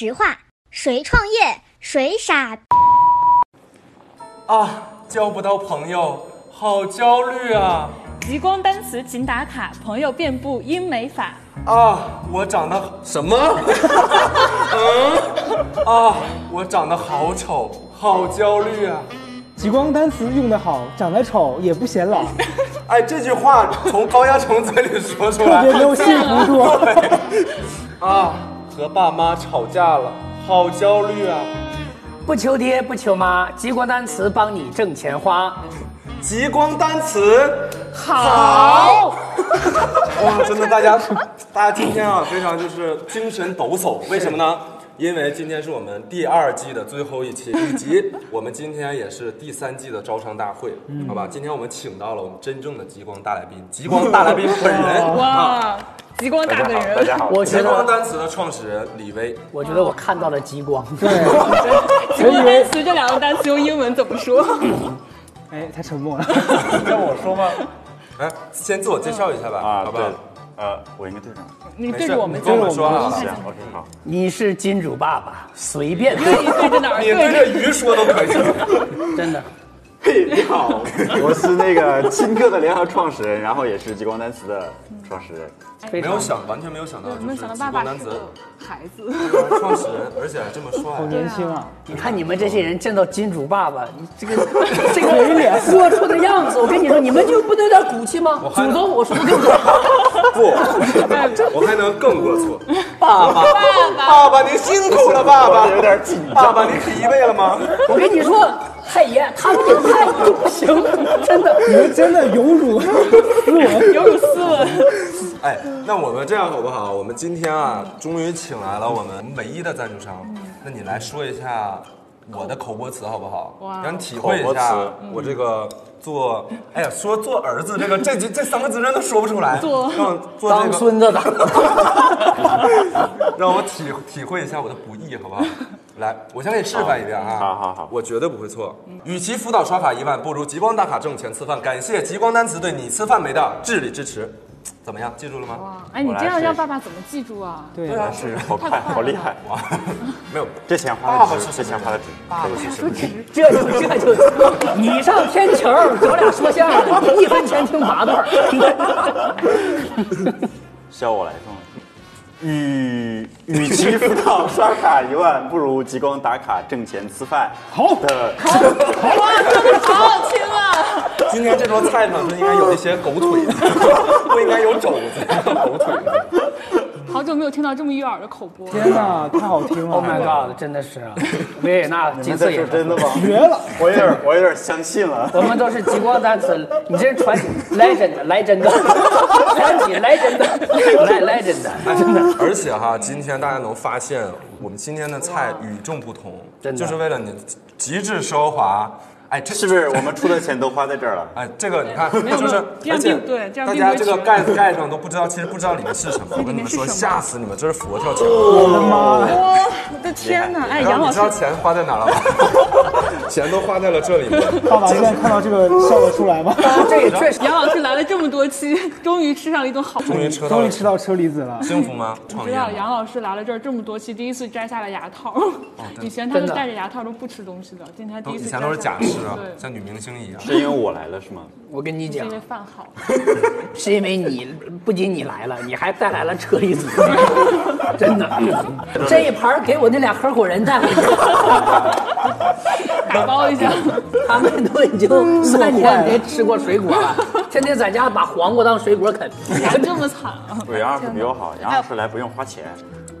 实话，谁创业谁傻。啊，交不到朋友，好焦虑啊！极光单词勤打卡，朋友遍布英美法。啊，我长得什么？嗯，啊，我长得好丑，好焦虑啊！极光单词用得好，长得丑也不显老，哎，这句话从高压虫嘴里说出来，特别没有幸福度。啊，和爸妈吵架了，好焦虑啊！不求爹不求妈，极光单词帮你挣钱花。极光单词好，哇，真的，大家，大家今天啊，非常就是精神抖擞，为什么呢？因为今天是我们第二季的最后一期，以及我们今天也是第三季的招商大会，好吧？今天我们请到了我们真正的极光大来宾，极光大来宾本人 啊，哇，极光大本人，大家好，我觉极光，单词的创始人李威，我觉得我看到了极光。极光单词这两个单词用英文怎么说？哎，他沉默了。让我说吗？哎，先自我介绍一下吧，啊，好吧？，呃，我应该对上。你没事对着我们对着我们说啊。你是金主爸爸，随便对着哪儿你对着鱼说都可以。真的。嘿，你好，我是那个青客的联合创始人，然后也是极光单词的创始人。没有想，完全没有想到，就是没想到极爸爸是光单词个孩子。创始人，而且还这么帅。好年轻啊！你看你们这些人见到金主爸爸，你这个 这个脸说出的样子，我跟你说，你们就不能有点骨气吗？还祖宗，我说的对不对？不，我还能更龌龊。爸爸，爸爸，您辛苦了，爸爸。有点紧爸爸，您疲惫了吗？我跟你说，太爷，他们这个太不行，真的。你们真的有辱斯文。有辱斯文。哎，那我们这样好不好？我们今天啊，终于请来了我们唯一的赞助商。那你来说一下我的口播词好不好？哇让你体会一下我这个做，哎呀，说做儿子这个这这这三个字真的说不出来。做让做当这个，孙子的，让我体体会一下我的不易，好不好？来，我先给你示范一遍啊！好好好我绝对不会错。与其辅导刷卡一万，不如极光打卡挣钱吃饭。感谢极光单词对你吃饭没的智力支持，怎么样？记住了吗？哇，哎，你这样让爸爸怎么记住啊？对啊，是好快，好厉害！哇，没有，这钱花的值，这钱花的值。爸爸说值。这就这就，你上天桥找俩说相声的，一分钱听八段。需要我来说吗？与与其辅导刷卡一万，不如极光打卡挣钱吃饭。好的，哇，真的好好听啊！今天这桌菜呢，就应该有一些狗腿子，不应该有肘子，狗腿的。好久没有听到这么悦耳的口播了。天哪，太好听了 Oh my god，真的是啊，维也纳金色也是真的吗？绝了！我有点，我有点相信了。我们都是极光单词，你这是传来真的，来真的，传奇来真的，来来真的，真的。而且哈，今天大家能发现，我们今天的菜与众不同，真的就是为了你极致奢华。哎，这是不是我们出的钱都花在这儿了？哎，这个你看，就是而且对这样大家这个盖子盖上都不知道，其实不知道里面是什么。我跟你们说，吓死你们！这是佛跳墙。我的妈呀！我的天哪！哎，杨老师你知道钱花在哪了吗？钱都花在了这里面。爸爸现在看到这个笑得出来吗？这也确实，杨老师来了这么多期，终于吃上了一顿好。终于吃到终于吃到车厘子了。幸福吗？创知杨老师来了这儿这么多期，第一次摘下了牙套。以前他真的是戴着牙套都不吃东西的，今天第一次。都以前都是假吃啊，对，像女明星一样。是因为我来了是吗？我跟你讲是因，为饭好。是因为你不仅你来了，你还带来了车厘子，真的，这一盘给我那俩合伙人带回去，打包一下，他们都已经三年没吃过水果了，天天在家把黄瓜当水果啃。咋这么惨啊？对，杨老师比我好，杨老师来不用花钱，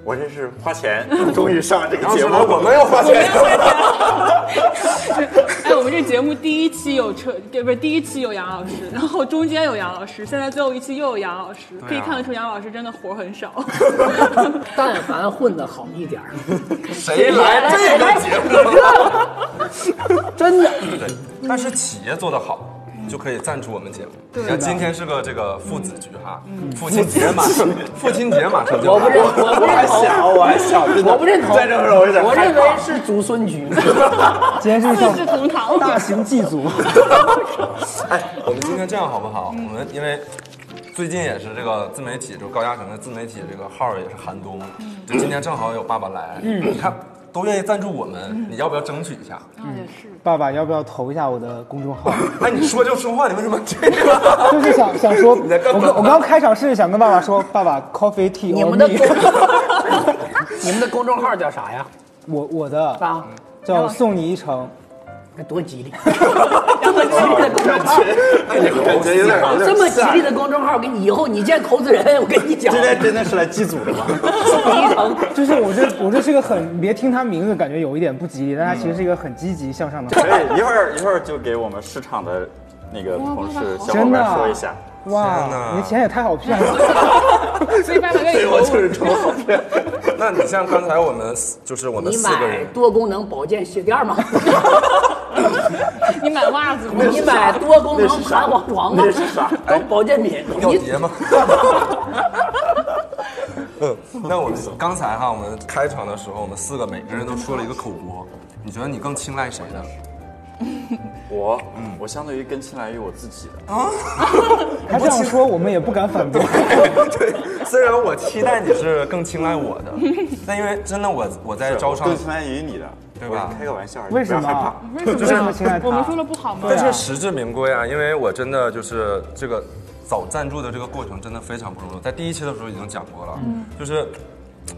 我这是花钱，终于上了这个节目。我没有花钱。哎，我们这节目第一期有车，对不是第一期有杨老师，然后中间有杨老师，现在最后一期又有杨老师，可以看得出杨老师真的活很少。但凡混得好一点儿，谁来这个节目？真的，对，但是企业做得好。就可以赞助我们节目。你看今天是个这个父子局哈，父亲节马上，父亲节。马上就我不认。我不认同，我还小，我不认同，在这儿我有点我认为是祖孙局。今天是一四世同堂，大型祭祖。哎，我们今天这样好不好？我们因为最近也是这个自媒体，就高嘉诚的自媒体这个号也是寒冬，就今天正好有爸爸来，你看都愿意赞助我们，你要不要争取一下？啊也是。爸爸要不要投一下我的公众号？哎，你说就说话，你为什么这个？就是想想说，你在干嘛我刚我刚开场是想跟爸爸说，爸爸 coffee tea 你 or 们的公 你们的公众号叫啥呀？我我的啊，叫送你一程，那多吉利！这么吉利的公众号，哎，你感觉有点有点这么吉利的公众号，给你以后你见投资人，我跟你讲，今天真的是来祭祖的吗？就是我这我这是个很，别听他名字感觉有一点不吉利，但他其实是一个很积极向上的号。可 以，一会儿一会儿就给我们市场的那个同事小伙伴说一下。哇，你的钱也太好骗了。所以爸爸愿意投我。那你像刚才我们就是我们四个人，多功能保健鞋垫吗？你买袜子吗？你买多功能弹簧床吗？那是啥都保健品。你要碟吗？嗯，那我们刚才哈，我们开场的时候，我们四个每个人都说了一个口播，你觉得你更青睐谁的？我，嗯，我相对于更青睐于我自己的。他这样说，我们也不敢反驳。对，虽然我期待你是更青睐我的，但因为真的我我在招商更，青睐于你的，对吧我开个玩笑而已，为什不要害怕么？为什么？我们说了不好吗？但是实至名归啊，因为我真的就是这个找赞助的这个过程真的非常不容易，在第一期的时候已经讲过了，就是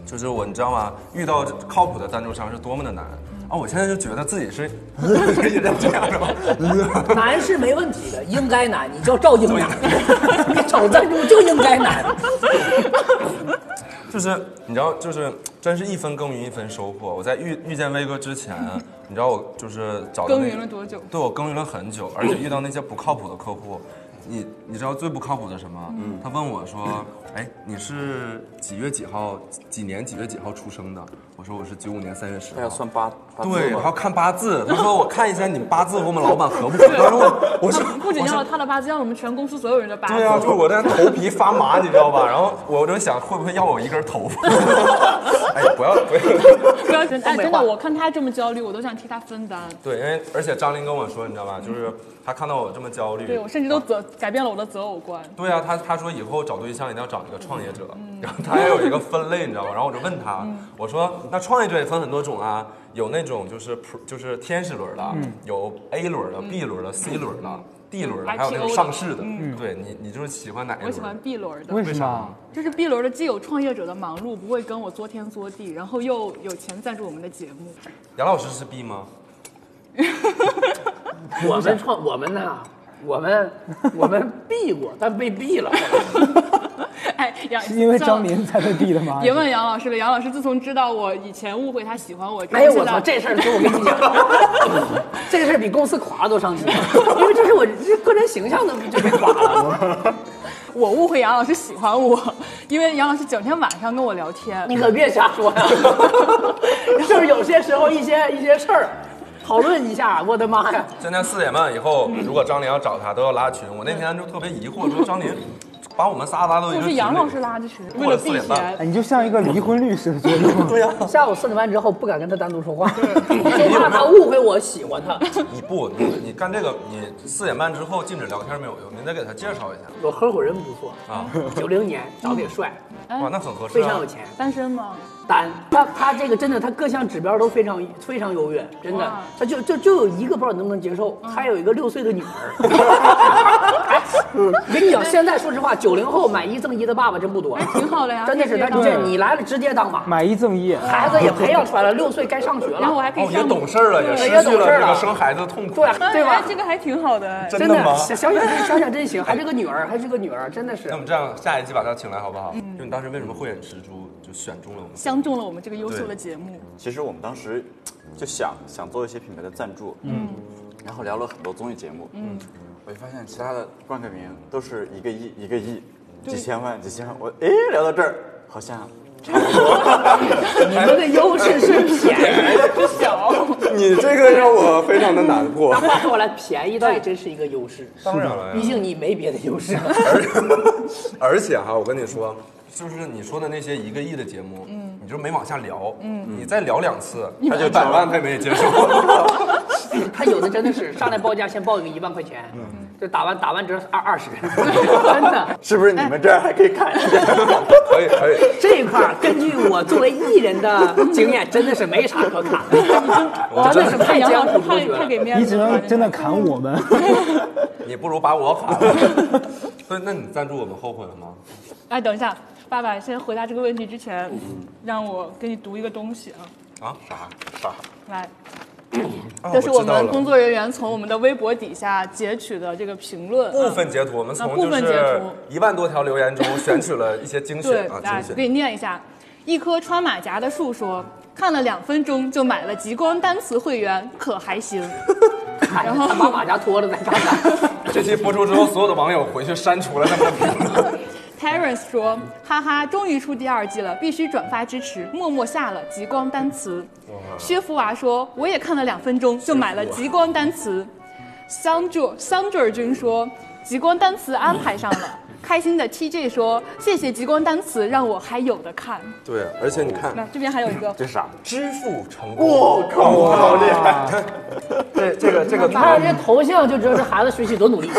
就是我你知道吗？遇到靠谱的赞助商是多么的难。啊！我现在就觉得自己是 也在这样的吗？难是没问题的，应该难，你叫赵英男，你找赞助就应该难。就是你知道，就是真是一分耕耘一分收获。我在遇遇见威哥之前，你知道我就是找耕耘了多久对我耕耘了很久，而且遇到那些不靠谱的客户。你你知道最不靠谱的什么？他问我说：“哎，你是几月几号？几年几月几号出生的？”我说：“我是九五年三月十号。”他要算八，八字对，我还要看八字。他说：“我看一下你八字和我们老板合不合？”然后我我说：“不仅要了他的八字，要了我们全公司所有人的八字。对啊，就是我在头皮发麻，你知道吧？然后我就想，会不会要我一根头发？哎，不要不要。不要真的，我看他这么焦虑，我都想替他分担。对，因为而且张琳跟我说，你知道吧？就是他看到我这么焦虑，对我甚至都择改变了我的择偶观。对啊，他他说以后找对象一定要找一个创业者，然后他还有一个分类，你知道吗？然后我就问他，我说那创业者也分很多种啊，有那种就是 pro- 就是天使轮的，有 A 轮的、B 轮的、C 轮的、D 轮的，还有那种上市的。对你，你就是喜欢哪一轮？我喜欢 B 轮的，为什么？就是 B 轮的既有创业者的忙碌，不会跟我作天作地，然后又有钱赞助我们的节目。杨老师是 B 吗？我们创我们呐，我们 我们避过，但被避了。哎，杨是因为张琳才被毙的吗？别问杨老师了，杨老师自从知道我以前误会他喜欢我哎呦我操，这事儿跟我跟你讲，这事儿比公司垮都伤心，因为这是我这个人形象都就被垮了。我误会杨老师喜欢我，因为杨老师整天晚上跟我聊天。你可别瞎说呀，就是有些时候一些一些事儿，讨论一下，我的妈呀！今天四点半以后，如果张琳要找他，都要拉群。我那天就特别疑惑，说张琳把我们仨拉到一个群里，就是杨老师拉的群，为了了避4点半嫌。哎，你就像一个离婚律师的作用。对呀、下午四点半之后不敢跟他单独说话，就怕他误会我喜欢他。你不，你你干这个，你四点半之后禁止聊天没有用，你得给他介绍一下我合伙人不错啊。九零年长得也帅，哇，那很合适、啊。非常有钱。单身吗？单，他他这个真的，他各项指标都非常非常优越，真的，他就就就有一个不知道你能不能接受，他有一个六岁的女儿。哎，我跟你讲，现在说实话，九零后买一赠一的爸爸真不多，挺好的呀，真的是，可以他这你来了直接当妈，买一赠一，孩子也培养出来了，六岁该上学了，然后我还可以哦，也懂事了，也对失去也懂事了了这个生孩子的痛苦。对对吧哎？这个还挺好的。真的吗想想想真想想真行，还是个女儿，还是个女儿，真的是那我。们这样，下一期把他请来好不好？就你当时为什么慧眼识珠就选中了我们？相中了我们这个优秀的节目，其实我们当时就想想做一些品牌的赞助，嗯，然后聊了很多综艺节目，嗯，我就发现其他的冠个名都是一个亿一个亿，几千万几千万，我哎聊到这儿好像你们的优势是便宜不，小。你这个让我非常的难过。那。话说回来，便宜倒也真是一个优势。当然了毕竟你没别的优势。而且哈，我跟你说，就是你说的那些一个亿的节目，嗯，你就没往下聊，嗯，你再聊两次，他就百万他也没接受。他有的真的是上来报价先报一个一万块钱，就打完打完折二二十，真的。是不是你们这儿还可以砍一下？可以可以。这一块儿根据我作为艺人的经验，真的是没啥可砍的，真的是太江湖太。太给面子了。你只能真的砍我们。你不如把我砍了。所以，那你赞助我们后悔了吗？哎，等一下，爸爸先回答这个问题之前，让我给你读一个东西啊，啊？啥啥？来。啊这是我们工作人员从我们的微博底下截取的这个评论，部啊分截图，我们从啊部分截就是图一万多条留言中选取了一些精选啊，啊，精给你。念一下。一棵穿马甲的树说：“看了两分钟就买了极光单词会员，可还行。然后他把马甲脱了再看看。这期播出之后，所有的网友回去删除了他们的评论。”Terence 说：“哈哈，终于出第二季了，必须转发支持，默默下了极光单词。”薛福娃说：“我也看了两分钟就买了极光单词。”Sandra 说：“极光单词安排上了。”开心的 TJ 说：“谢谢极光单词，让我还有的看。对，而且你看，那这边还有一个，这是啥？支付成功。我靠，好厉害！这这个这个你看这头像就知道这孩子学习多努力。你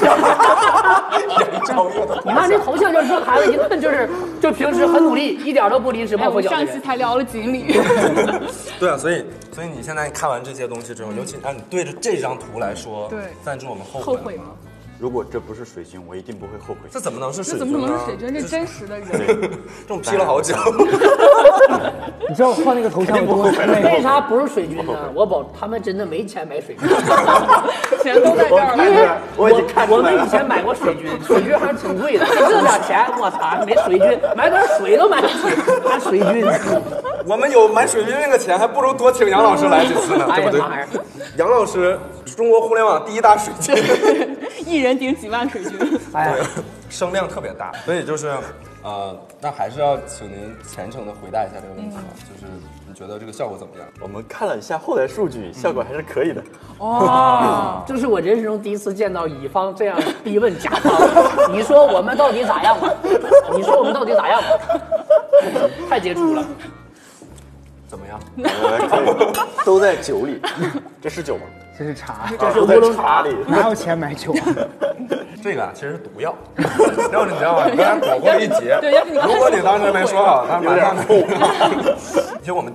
看这头像就知道孩子一顿就是就平时很努力，一点都不临时我们上期。才聊了锦鲤。对啊，所以所以你现在看完这些东西之后，尤其让你对着这张图来说，对赞助我们后后悔吗？如果这不是水军，我一定不会后悔。这怎么能是水这军这？怎么可能是水军？这真实的人。这种 P 了好久。你知道换那个头像有多为？啥不是水军呢？我保他们真的没钱买水军，钱都在这儿因了。为我已经看我们以前买过水军，水军还是挺贵的，这点钱我操，没水军买点水都买不起，还水军。我们有买水军那个钱，还不如多请杨老师来几次呢，对不对哎呀妈呀？杨老师，中国互联网第一大水军，一人顶几万水军。哎呀，声量特别大，所以就是，呃，那还是要请您虔诚的回答一下这个问题啊，就是你觉得这个效果怎么样？我们看了一下后台数据，效果还是可以的。哦，这是我人生中第一次见到乙方这样逼问甲方，你说我们到底咋样吧？你说我们到底咋样吧？太杰出了。怎么样？都在酒里，这是酒吗？这是茶，这是在乌龙茶茶里。哪有钱买酒啊？这个啊，其实是毒药。要是你知道吗？你刚才躲过一劫。对要是你如果你当时没说好，他马上有点其实我们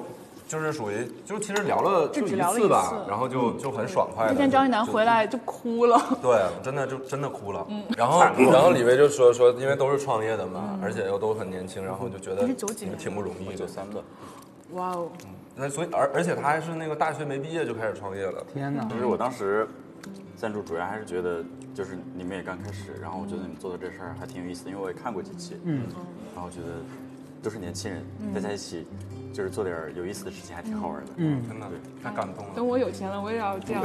就是属于，就其实聊了就一次吧次，然后就就很爽快的。那天张一楠回来就哭了。对，真的就真的哭了。然后然后李薇就说说，因为都是创业的嘛，而且又都很年轻，然后就觉得你是九几年挺不容易的九。三的，哇哦，那所以而而且他还是那个大学没毕业就开始创业了。天哪！就是我当时赞助主要还是觉得，就是你们也刚开始，然后我觉得你们做的这事儿还挺有意思的，因为我也看过几期，嗯，然后觉得都是年轻人，大家一起就是做点有意思的事情，还挺好玩的，嗯，真的太感动了。等我有钱了，我也要这样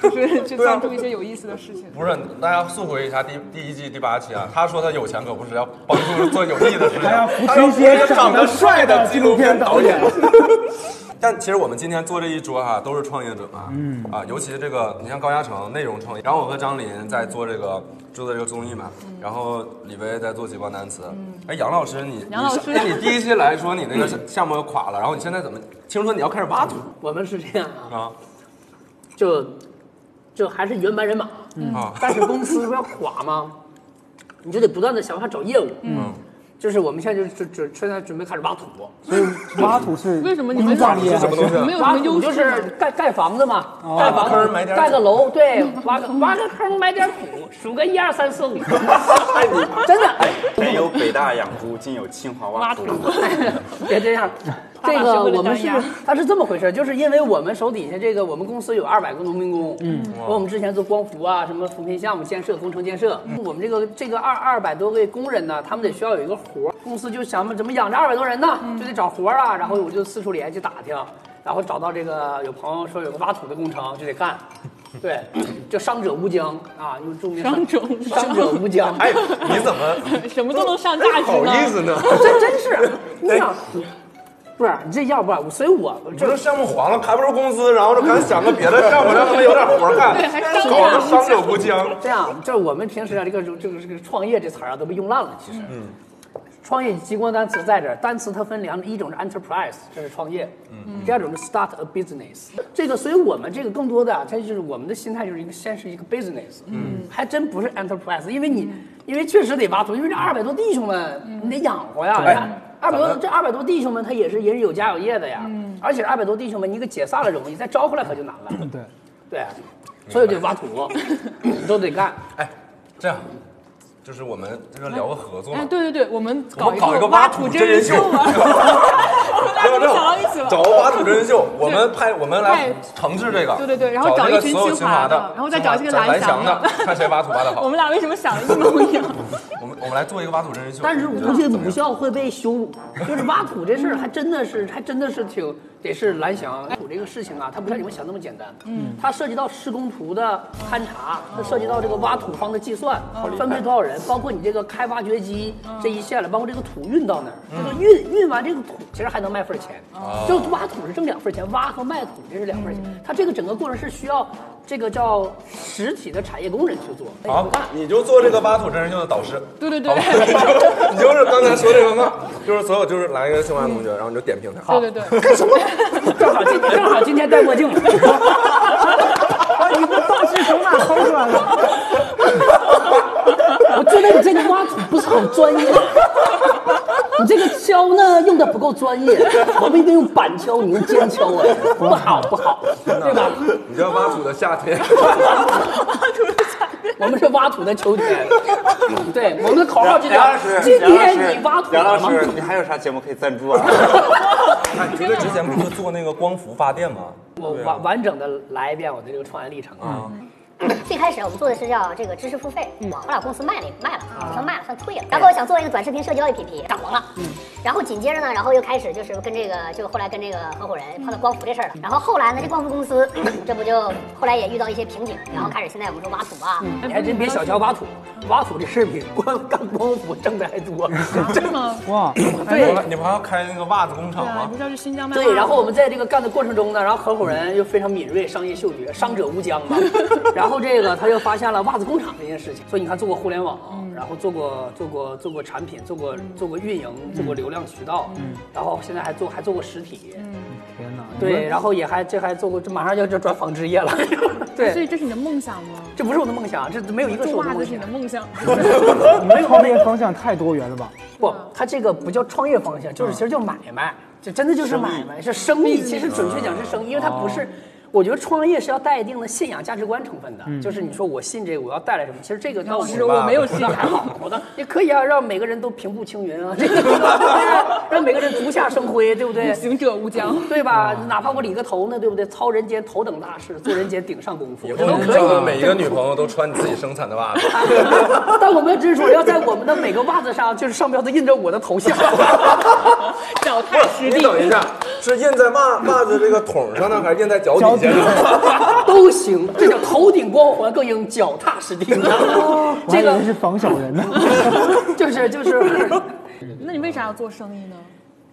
做，就是去赞助一些有意思的事情。不是，大家速回一下第第一季第八期啊，他说他有钱可不是要帮助做有意义的事情，他要扶持一些长得帅的纪录片导演。但其实我们今天坐这一桌哈、都是创业者嘛，嗯。啊，尤其这个你像高嘉诚内容创业，然后我和张琳在做这个制作这个综艺嘛，然后李威在做极光单词，哎，杨老师你杨老师。你哎你第一期来说你那个项目垮了，然后你现在怎么听说你要开始挖土？我们是这样啊，啊。就就还是原班人马，啊但是公司不要垮吗？你就得不断的想办法找业务，嗯，就是我们现在就准准现在准备开始挖土，所以挖土是为什么你们殡葬业是什么东西啊没有优势？就是盖盖房子嘛，盖房子点盖个楼，对，挖个挖个坑埋点土，数个一二三四五，真的，没有北大养猪，竟有清华挖土。别这样。这个我们是单压，它是这么回事，就是因为我们手底下这个我们公司有二百个农民工，嗯，和我们之前做光伏啊，什么扶贫项目建设、工程建设，我们这个这个二二百多位工人呢，他们得需要有一个活儿，公司就想怎么养这二百多人呢，就得找活儿啊，然后我就四处联系打听，然后找到这个有朋友说有个挖土的工程就得干。对，就伤者无疆啊，用著名伤者无疆伤者无疆。哎，你怎么什么都能上价值好？意思呢？真真是，你想，不是你这要不然，所以我你说项目黄了，开不出工资，然后就赶紧想个别的项目，让他们有点活干，对还伤搞得者伤者无疆。这样，这我们平时啊，这个这个这个创业这词儿啊，都被用烂了。其实，创业激光单词在这儿，单词它分两种，一种是 enterprise，这是创业，嗯，第二种是 start a business。这个，所以我们这个更多的啊，它就是我们的心态就是一个先是一个 business，嗯，还真不是 enterprise，因为你，因为确实得挖土，因为这二百多弟兄们，你得养活呀，哎二百多这二百多弟兄们，他也是人有家有业的呀，而且二百多弟兄们，你给解散了容易，再招回来可就难了，对，对，所以得挖土，都得干。哎，这样，就是我们这个聊个合作嘛。哎，，对对对，我们我们搞一个挖挖土真人土真人秀秀。嘛，大家都想到一起了。找个挖土真人秀，我们拍，我们来派。承制这个，对对对然后找一群清华的然后再找一些蓝蓝翔的的，看谁挖土挖的好。我。们俩为什么想的一模一样？我们我们来做一个挖土真人秀，但是估计母校会被羞辱，就是挖土这事儿还真的是还真的是挺得是蓝翔挖土这个事情啊，它不像你们想那么简单，嗯，它涉及到施工图的勘察，它涉及到这个挖土方的计算，分配多少人，包括你这个开挖掘机这一线了，包括这个土运到哪儿，这个运运完这个土其实还能卖份钱，就挖土是挣两份钱，挖和卖土这是两份钱，它这个整个过程是需要这个叫实体的产业工人去做，好，你就做这个挖土真人秀的导师。对对对，你就是刚才说这个嘛，就是所有就是来一个清华同学，然后你就点评他。对对对，干什么？正好今天正好今天戴墨镜。了。啊，你这道具从哪抠出来的？我觉得你这个挖土不是很专业，你这个敲呢用的不够专业，我们一定用板敲，你用尖敲啊，不好不好，对吧？你知道挖土的夏天，我们是挖土的秋天，对，我们的口号就叫梁老师，今天你挖土了吗？梁老师，你还有啥节目可以赞助啊？那，你这之前不是做那个光伏发电吗？我完完整的来一遍我的这个创业历程啊。最开始我们做的是叫这个知识付费，我后来公司卖了卖了，不算卖了算退了。然后想做一个短视频社交 APP，涨黄了。嗯然后紧接着呢，然后又开始就是跟这个，就后来跟这个合伙人碰到光伏这事儿了。然后后来呢，这光伏公司 这不就后来也遇到一些瓶颈，然后开始现在我们说挖土啊，你还真别小瞧挖土，挖土这事儿比光干光伏挣的还多。真的吗？哇，对你们还要开那个袜子工厂吗你不？是要去新疆卖对，然后我们在这个干的过程中呢，然后合伙人又非常敏锐，商业嗅觉，商者无疆嘛。然 后这个他又发现了袜子工厂这件事情，所以你看做过互联网，然后做过做过做过产品，做过做过运营，做过流量渠道，然后现在还做还做过实体，嗯天哪！对，然后也还这还做过，这马上要就转纺织业了。对所，以这是你的梦想吗？这不是我的梦想，这没有一个是我的梦想做袜子是你的。梦想。你们创业方向太多元了吧？不，他这个不叫创业方向，就是其实叫买卖，这真的就是买卖，是生意。其实准确讲是生意，因为它不是。我觉得创业是要带一定的信仰、价值观成分的，就是你说我信这个，我要带来什么？其实这个倒是我没有 信仰还好，我的也可以啊，让每个人都平步青云啊，这个 让每个人足下生辉，对不对？行者无疆。对吧？哪怕我理个头呢，对不对？操人间头等大事，做人间顶上功夫，以后你这都可以。的每一个女朋友都穿你自己生产的袜子。但我们只是说要在我们的每个袜子上，就是上标都印着我的头像。脚踏实地。你等一下，是印在袜袜子这个筒上呢，还是印在脚脚底 都行，这叫头顶光环，更应脚踏实地。这个是防小人呢。就是就是那你为啥要做生意呢？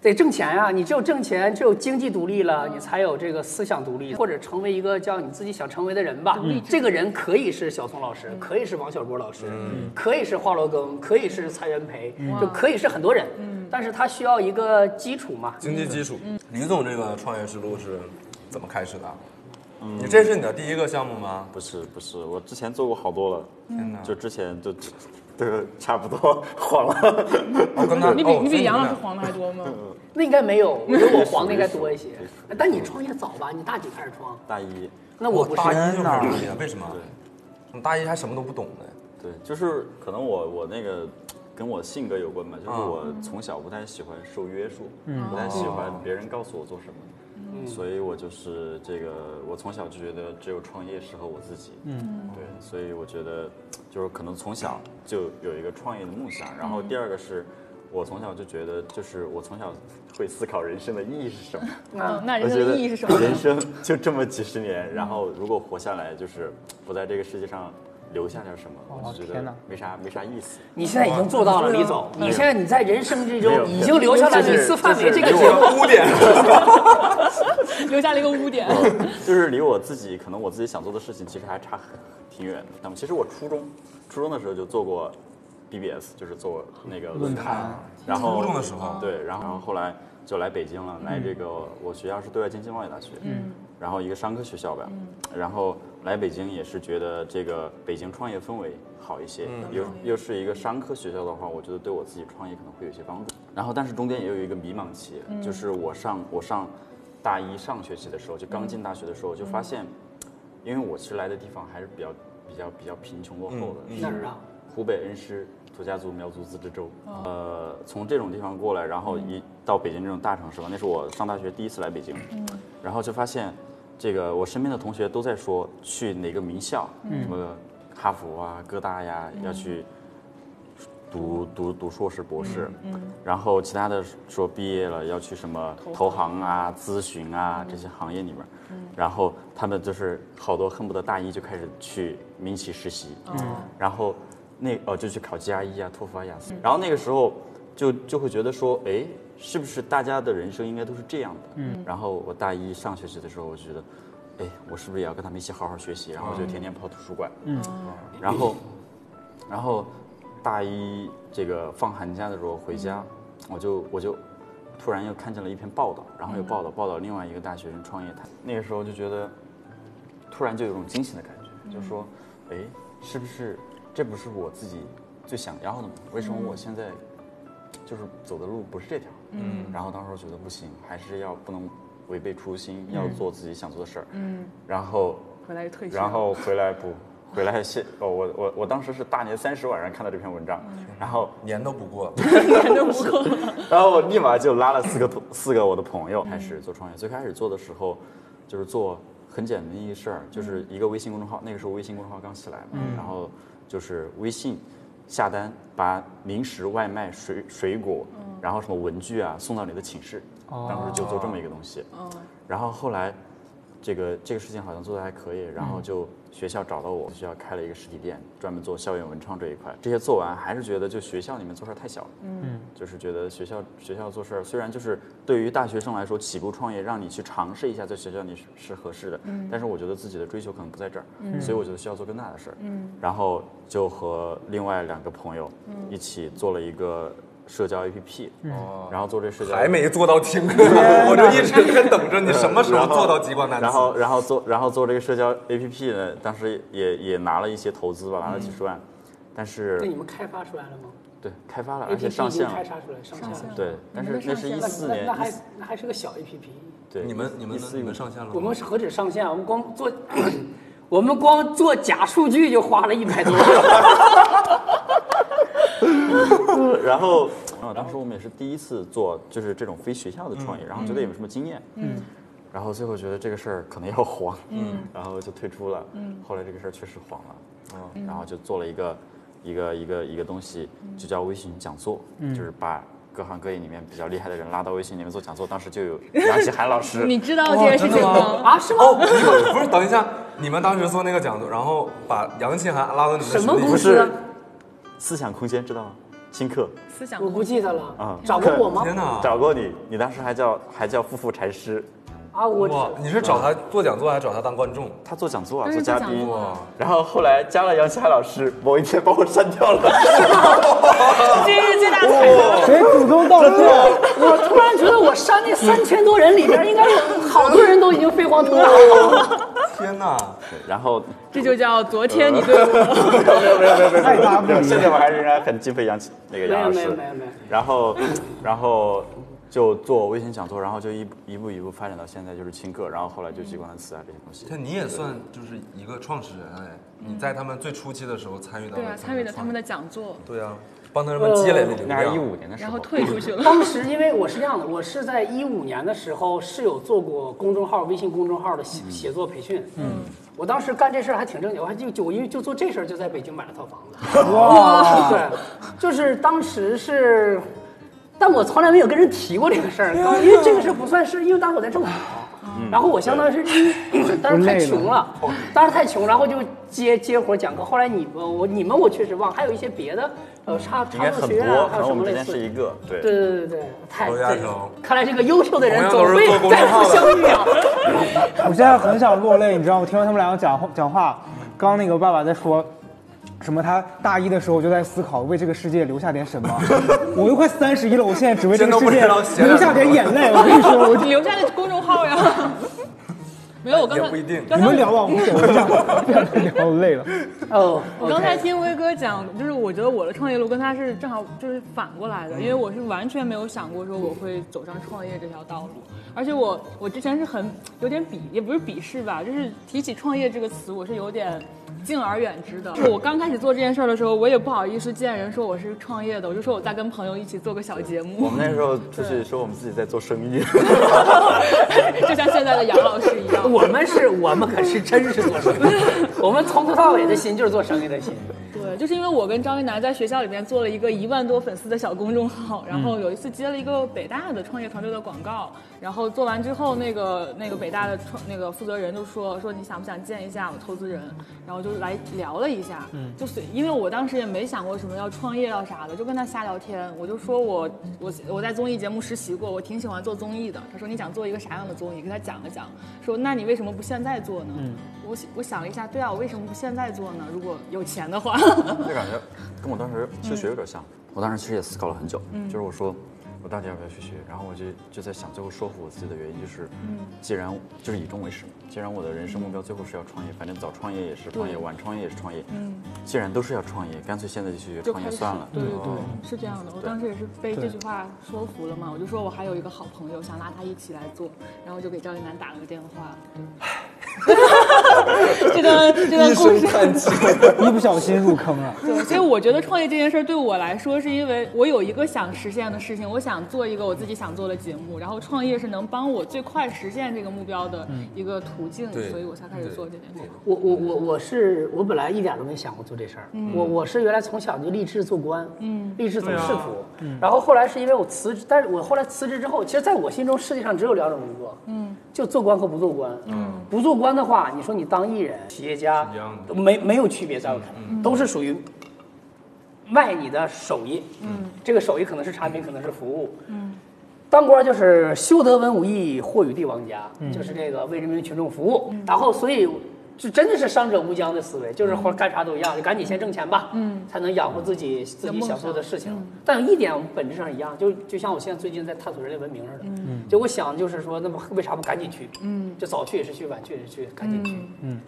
得挣钱呀、你只有挣钱，只有经济独立了，你才有这个思想独立，或者成为一个叫你自己想成为的人吧。这个人可以是小松老师，可以是王小波老师，可以是华罗庚，可以是蔡元培，就可以是很多人。但是他需要一个基础嘛。经济基础。李总这个创业之路是怎么开始的？你这是你的第一个项目吗？不是不是，我之前做过好多了，天哪！就之前就都 差不多黄了。哦跟他 你比哦你比杨老师黄的还多吗？那应该没有，我觉得我黄的应该多一些。但你创业早吧？你大几开始创？大一，那我不是。大一就开始创业，为什么？你大一还什么都不懂呢。对，就是可能我我那个跟我性格有关吧，就是啊我从小不太喜欢受约束，不太喜欢别人告诉我做什么，所以我就是这个，我从小就觉得只有创业适合我自己，嗯，对，所以我觉得就是可能从小就有一个创业的梦想，然后第二个是。我从小就觉得，就是我从小会思考人生的意义是什么。嗯，那人生的意义是什么？人生就这么几十年，然后如果活下来，就是不在这个世界上留下点什么，我就觉得没啥没啥意思。你现在已经做到了，李总。你现在你在人生之中已经留下了这是李斯范围这个节目。污点。留下了一个污点。就是离我自己可能我自己想做的事情其实还差挺远的。那么其实我初中初中的时候就做过 BBS，就是做那个论坛，然后初中的时候对，然后然后后来就来北京了，来这个我学校是对外经济贸易大学，嗯，然后一个商科学校吧，然后来北京也是觉得这个北京创业氛围好一些，又又是一个商科学校的话，我觉得对我自己创业可能会有些帮助。然后但是中间也有一个迷茫期，就是我上我上大一上学期的时候，就刚进大学的时候，就发现，因为我其实来的地方还是比较比较比较贫穷落后的，哪儿啊？湖北恩施土家族苗族自治州，呃，从这种地方过来，然后一到北京这种大城市吧，那是我上大学第一次来北京，然后就发现，这个我身边的同学都在说去哪个名校，什么哈佛啊、哥大呀，要去读读读硕士、博士，然后其他的说毕业了要去什么投行。啊、咨询啊这些行业里面，然后他们就是好多恨不得大一就开始去民企实习，然后那哦就去考 GRE 啊、托福啊、雅思，然后那个时候就就会觉得说，哎，是不是大家的人生应该都是这样的？嗯，然后我大一上学期的时候，我就觉得，哎，我是不是也要跟他们一起好好学习？然后就天天泡图书馆，嗯，然后然后大一这个放寒假的时候回家，我就我就突然又看见了一篇报道，然后又报道报道另外一个大学生创业，他那个时候就觉得突然就有种惊喜的感觉，就说，哎，是不是这不是我自己最想要的吗？为什么我现在就是走的路不是这条？嗯，然后当时我觉得不行，还是要不能违背初心，要做自己想做的事儿。嗯，然后回来。然后回来不，回来写哦，我我我当时是大年三十晚上看到这篇文章，然后年都不过，年都不够。然后我立马就拉了四个同四个我的朋友开始做创业。最开始做的时候，就是做很简单的一个事儿，就是一个微信公众号，那个时候微信公众号刚起来嘛，然后就是微信下单，把零食、外卖、水水果，然后什么文具啊送到你的寝室，当时就做这么一个东西。然后后来，这个这个事情好像做的还可以，然后就学校找到我，学校开了一个实体店，专门做校园文创这一块。这些做完，还是觉得就学校里面做事儿太小了，嗯，就是觉得学校学校做事儿虽然就是对于大学生来说起步创业，让你去尝试一下在学校里是是合适的，嗯，但是我觉得自己的追求可能不在这儿，嗯，所以我觉得需要做更大的事儿，嗯，然后就和另外两个朋友一起做了一个社交 APP，哦，然后做这社交还没做到听课，我就一直在等着你什么时候做到极光单词。然后，然后做，然后做这个社交 APP 呢，当时也也拿了一些投资吧，拿了几十万，但是那你们开发出来了吗对开发了，而且上线了开，发出来，上线了。对，但是那是一四年那那，还那还是个小 APP。对，你们你们一四你们上线了吗？我们是何止上线啊，我们光做，我们光做假数据就花了一百多万。然后啊，当时我们也是第一次做，就是这种非学校的创业，然后觉得也没什么经验，嗯，然后最后觉得这个事儿可能要黄，嗯，然后就退出了，嗯，后来这个事儿确实黄了，嗯，然后就做了一个一个一个一个东西，就叫微信讲座，就是把各行各业里面比较厉害的人拉到微信里面做讲座，当时就有 杨奇涵老师，你知道这件事情吗？啊，是吗？哦，不是等一下，你们当时做那个讲座，然后把杨奇涵拉到你们什么公司是？思想空间知道吗？新课思想我不记得了。啊，找过我吗？天哪！找过你，你当时还叫还叫夫妇禅师，啊，我，你是找他做讲座还是找他当观众？他做讲座啊，做嘉宾做讲座啊，然后后来加了杨奇海老师，某一天把我删掉了。这是最大的。谁主动道歉？我突然觉得我删那三千多人里边，应该有好多人都已经飞黄腾达了。天哪！对然后这就叫昨天你对我，没有没有没有没有爱答不理现在我还仍然很敬佩杨奇那个杨老师没有没有没有。然后然后就做微信讲座，然后就一一步一步发展到现在就是轻课，然后后来就激光词啊这些东西。那你也算就是一个创始人哎，你在他们最初期的时候参与到对啊，参与了他们的的讲座，对啊，帮他们积累了流那是一量。五年的时候，然后退出去了。当时因为我是这样的，我是在一五年的时候是有做过公众号、微信公众号的写写作培训。嗯，我当时干这事儿还挺正经，我还就就我因为就做这事儿就在北京买了套房子。哇，对，就是当时是，但我从来没有跟人提过这个事儿，因为这个事儿不算是，因为当时我在政府。然后我相当于是 当时太穷了，当时太穷，然后就接接活讲课。后来你们我你们我确实忘，还有一些别的呃插应该很插作学院多，啊，还有什可能我们之么类似间是一个对。对对对对，周亚成看来这个优秀的人总会再次相遇啊。我现在很想落泪，你知道吗？听到他们两个讲话讲话，刚刚那个爸爸在说，什么他大一的时候就在思考为这个世界留下点什么。我都快三十一了，我现在只为这个世界留下点眼泪。我跟你说，我 留下的公众号呀。没有，我刚才不一定。刚才你们聊吧，我不行，我这样不想再聊累了。哦，我刚才听威哥讲，就是我觉得我的创业路跟他是正好就是反过来的，因为我是完全没有想过说我会走上创业这条道路，而且我我之前是很有点鄙，也不是鄙视吧，就是提起创业这个词，我是有点敬而远之的。就是我刚开始做这件事儿的时候，我也不好意思见人说我是创业的，我就说我在跟朋友一起做个小节目我们，那时候就。是说我们自己在做生意，就像现在的杨老师一样。我们是我们可是真是做生意，我们从头到尾的心就是做生意的心。对，就是因为我跟张一楠在学校里面做了一个一万多粉丝的小公众号，然后有一次接了一个北大的创业团队的广告，然后做完之后，那个那个北大的创那个负责人就说说你想不想见一下我投资人，然后就来聊了一下，嗯就随因为我当时也没想过什么要创业要啥的，就跟他瞎聊天，我就说我我我在综艺节目实习过，我挺喜欢做综艺的。他说你想做一个啥样的综艺？给他讲了讲，说那你为什么不现在做呢？我我想了一下，对啊，我为什么不现在做呢？如果有钱的话。就感觉跟我当时休学有点像。我当时其实也思考了很久，嗯就是我说我到底要不要去学，然后我就就在想，最后说服我自己的原因就是，嗯既然就是以终为始嘛，既然我的人生目标最后是要创业，反正早创业也是创业，晚创业也是创业，嗯既然都是要创业，干脆现在就去创业算了。对对对，是这样的。我当时也是被这句话说服了嘛，我就说我还有一个好朋友，想拉他一起来做，然后就给赵丽楠打了个电话。这段这段故事，一不小心入坑了。对，所以我觉得创业这件事对我来说，是因为我有一个想实现的事情，我想做一个我自己想做的节目，然后创业是能帮我最快实现这个目标的一个途径，对所以我才开始做这件事。我我我我是我本来一点都没想过做这事儿，我我是原来从小就立志做官，嗯，立志走仕途，然后后来是因为我辞职，但是我后来辞职之后，其实在我心中世界上只有两种工作，嗯，就做官和不做官，嗯，不做官的话，你说你当艺人、企业家一样的没没有区别，在我看来，都是属于卖你的手艺，嗯，这个手艺可能是产品，可能是服务，嗯。当官就是修德文武艺，祸与帝王家，就是这个为人民群众服务。然后，所以就真的是伤者无疆的思维，就是活干啥都一样，就赶紧先挣钱吧，嗯，才能养活自己自己想做的事情。但有一点，我们本质上一样，就就像我现在最近在探索人类文明似的，嗯，就我想就是说，那么为啥不赶紧去？嗯，就早去也是去，晚去也是去，赶紧去。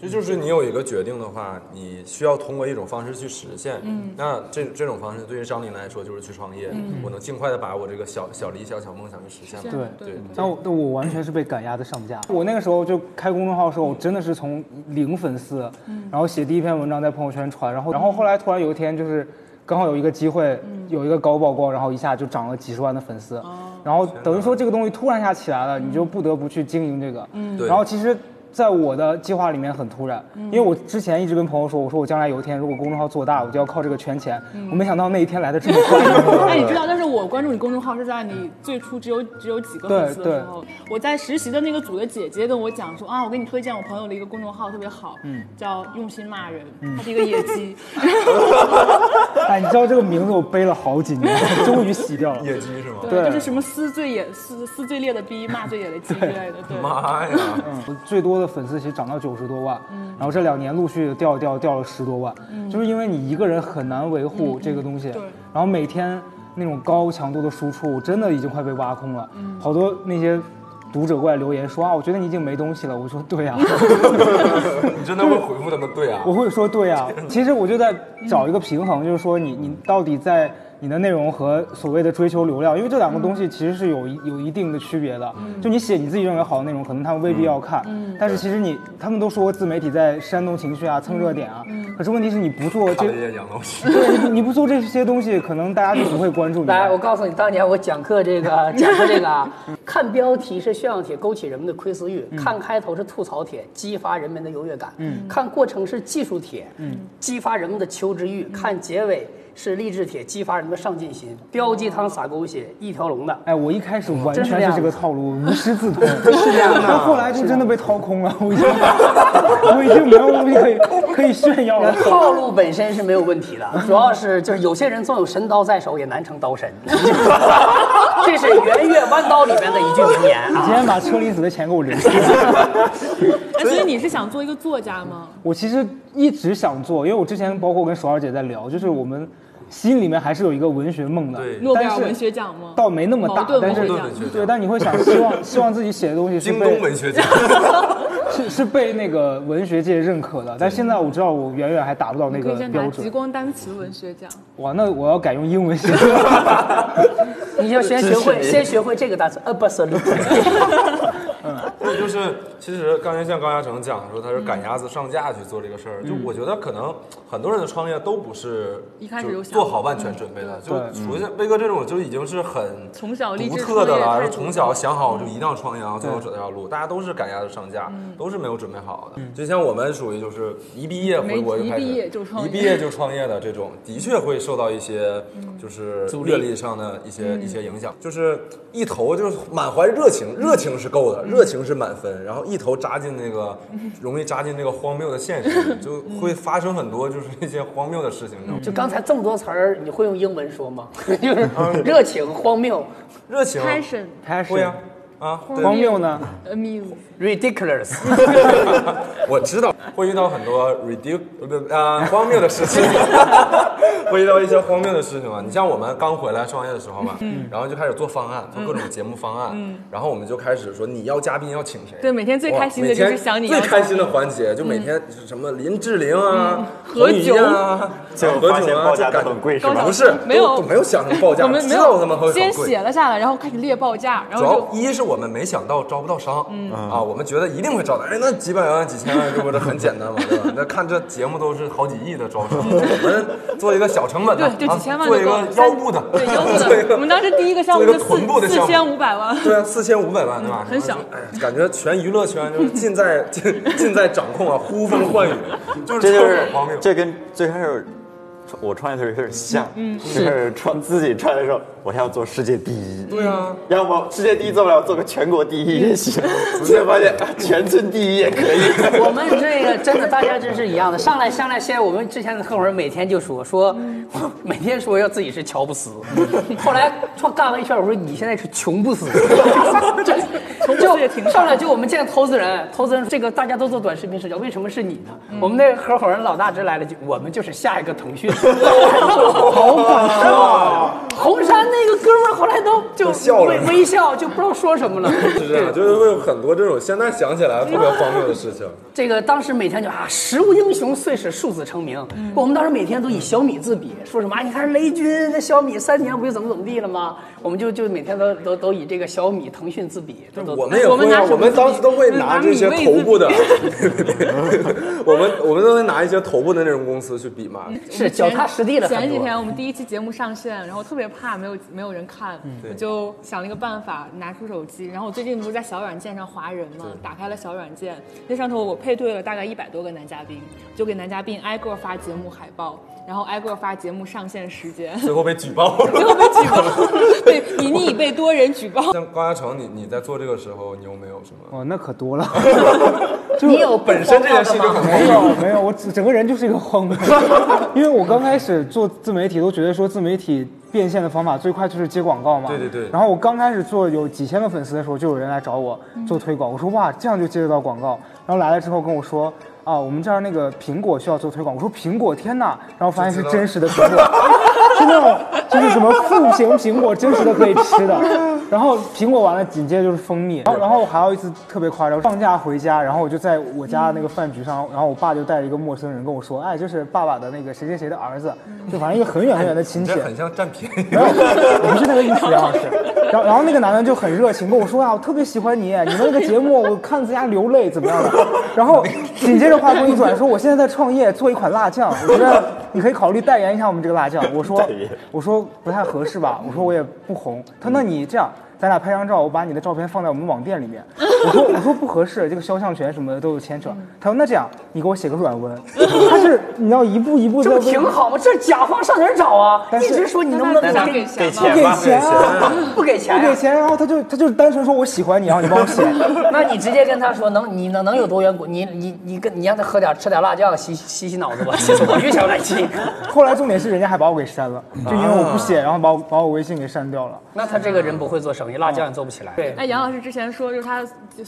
这就是你有一个决定的话，你需要通过一种方式去实现。嗯，那这这种方式对于张琳来说就是去创业，我能尽快的把我这个小小理想、小梦想去实现。对对，但我但我完全是被赶鸭的上架。我那个时候就开公众号的时候，我真的是从零粉丝，然后写第一篇文章在朋友圈传，然后然后后来突然有一天就是刚好有一个机会，有一个高曝光，然后一下就涨了几十万的粉丝，然后等于说这个东西突然一下起来了，你就不得不去经营这个。对。然后其实。在我的计划里面很突然，因为我之前一直跟朋友说，我说我将来有一天如果公众号做大，我就要靠这个圈钱。我没想到那一天来的这么快。哎，你知道，但是我关注你公众号是在你最初只有只有几个粉丝的时候，我在实习的那个组的姐姐跟我讲说啊，我给你推荐我朋友的一个公众号特别好，嗯，叫用心骂人，他是一个野鸡，哎，你知道这个名字我背了好几年，终于洗掉了。野鸡是吗？对就是什么撕最野撕撕最烈的逼，骂最野的鸡之类的，对。妈呀！嗯，最多的粉丝其实涨到九十多万，然后这两年陆续掉掉掉了十多万，就是因为你一个人很难维护这个东西，对然后每天那种高强度的输出真的已经快被挖空了，好多那些读者过来留言说啊，我觉得你已经没东西了，我说对啊，你真的会回复他们对啊？我会说对啊，其实我就在找一个平衡，就是说你你到底在。你的内容和所谓的追求流量，因为这两个东西其实是有一有一定的区别的。就你写你自己认为好的内容，可能他们未必要看，但是其实你他们都说自媒体在煽动情绪啊、蹭热点啊，可是问题是你不做这看了一，眼杨老师，对你你不做这些东西，可能大家就不会关注你。来，我告诉你，当年我讲课这个 讲课这个啊，看标题是炫耀帖，勾起人们的窥私欲；看开头是吐槽帖，激发人们的优越感；看过程是技术帖，激发人们的求知欲；看结尾是励志帖，激发人们的上进心。标鸡汤撒狗血，一条龙的。哎，我一开始完全是这个套路，无师自通，是这样的。后来就真的被掏空了，我已经我已经没有东西可以可以炫耀了。套路本身是没有问题的，主要是就是有些人纵有神刀在手，也难成刀神。这是《圆月弯刀》里面的一句名言你啊。今天把车厘子的钱给我留下。哎，所以你是想做一个作家吗？我其实一直想做，因为我之前包括跟首尔姐在聊，就是我们心里面还是有一个文学梦的。对但是诺贝尔文学奖吗？倒没那么大，但是对，但你会想 希望希望自己写的东西是京被东文学奖，是是被那个文学界认可的，但现在我知道我远远还达不到那个你可以先拿极。光单词文学奖。哇，那我要改用英文写。你就先学会，先学会这个单词对，就是其实刚才像高嘉诚讲说他是赶鸭子上架去做这个事儿，就我觉得可能很多人的创业都不是一开始就做好万全准备的，就对属于像威哥这种就已经是很从小立独特的了，从小想好就一定要创业，然后最后走这条路，大家都是赶鸭子上架，都是没有准备好的。就像我们属于就是一毕业回国就开始，一毕业就创业一毕业就创业的这种，的确会受到一些就是阅历上的一些一些影响，就是一头就是满怀热情，热情是够的，热情是满分，然后一头扎进那个 容易扎进那个荒谬的现实，就会发生很多就是一些荒谬的事情？就刚才这么多词儿，你会用英文说吗？就是热情、荒谬、热情 Passion, passion 会啊啊，荒谬呢？amuse。ridiculous。我知道。会遇到很多 ridic 不啊 荒谬的事情，会遇到一些荒谬的事情嘛。你像我们刚回来创业的时候嘛，然后就开始做方案，做各种节目方案，然后我们就开始说你要嘉宾要请谁。对每天最开心的就是想你最开心的环节就每天什么林志玲啊、何彭于晏啊、何炅啊，报价都就感很贵是吧？不是没有。没有想成报价，我们没知道他们会有先写了下来，然后开始列报价，然主要后就一是我们没想到招不到商，啊，我们觉得一定会招的，哎，那几百万、几千万，这不是很简单嘛，对吧？那看这节目都是好几亿的装修，我们做一个小成本的，对，就啊几千万做一个。腰部的，对腰部做一个的。我们当时第一个项目就做一个臀部的项目四四千五百万。对啊，四千五百万，对吧？很小哎呀，感觉全娱乐圈就是尽在尽尽在掌控啊，呼风唤雨，就是这就是。这跟最开始我创业的时候有点像，嗯，是创自己创业的时候，我还要做世界第一，对啊，要么世界第一做不了，做个全国第一也行。逐渐发现啊全村第一也可以。我们这个真的，大家真是一样的。上来上来先，我们之前的合伙人每天就说说，每天说要自己是乔布斯。后来创干了一圈，我说你现在是穷不死。就布斯也挺就上来就我们见投资人，投资人这个大家都做短视频社交，为什么是你呢？我们那合伙人老大直来了句，我们就是下一个腾讯。好敢说。红山那个哥们儿后来都就笑了微微笑，就不知道说什么了。是这样，就是会有很多这种现在想起来特别荒谬的事情。这个当时每天就啊，食物英雄，遂使庶子成名。我们当时每天都以小米自比，说什么啊？你看雷军那小米三年不就怎么怎么地了吗？我们就就每天都都都以这个小米、腾讯自比。都都我们也我们会啊，拿什么我们当时都会拿这些头部的，我们我们都会拿一些头部的那种公司去比嘛。是脚踏实地了。前几天我们第一期节目上线，然后特别怕没有没有人看，嗯我就想了一个办法，拿出手机，然后我最近不是在小软件上划人吗？打开了小软件，那上头我配对了大概一百多个男嘉宾，就给男嘉宾挨个发节目海报，然后挨个发节目上线时间，最后被举报了。最后被举报，对，以你已被多人举报。像高嘉诚，你你在做这个时候，你有没有什么？哦，那可多了。你有本身这件事就很没有没有，我整个人就是一个荒谬。因为我刚开始做自媒体，都觉得说自媒体变现的方法最快就是接广告嘛。对对对然后我刚开始做有几千个粉丝的时候，就有人来找我做推广。我说哇，这样就接得到广告。然后来了之后跟我说啊，我们这儿那个苹果需要做推广。我说苹果，天哪！然后发现是真实的苹果，是那种就是什么复型苹果，真实的可以吃的。然后苹果完了，紧接着就是蜂蜜。然后然后还有一次特别夸张，放假回家，然后我就在我家那个饭局上，然后我爸就带着一个陌生人跟我说，哎，这是爸爸的那个谁谁谁的儿子，就反正一个很远很远的亲戚。很像占便宜。没有，我不是那个意思，杨老师。然后，然后那个男的就很热情跟我说啊，我特别喜欢你，你们那个节目我看在家流泪，怎么样的？然后紧接着话锋一转，说我现在在创业做一款辣酱，我觉得你可以考虑代言一下我们这个辣酱。我说我说不太合适吧，我说我也不红。他说那你这样。咱俩拍张照，我把你的照片放在我们网店里面。我说我说不合适，这个肖像权什么的都有牵扯。他说那这样，你给我写个软文。他是你要一步一步这不挺好吗？这甲方上哪儿找啊？一直说你能不能给给钱给钱，不给钱啊，不给钱呀？不给钱，然后他就他就单纯说我喜欢你，然后你帮我写。那你直接跟他说，能你能能有多远？你你你跟你让他喝点吃点辣酱，洗洗洗脑子吧。其 实我越想越来气。后来重点是人家还把我给删了，就因为我不写，然后把我把我微信给删掉了。那他这个人不会做生意，辣椒也做不起来。对，哎，杨老师之前说，就是他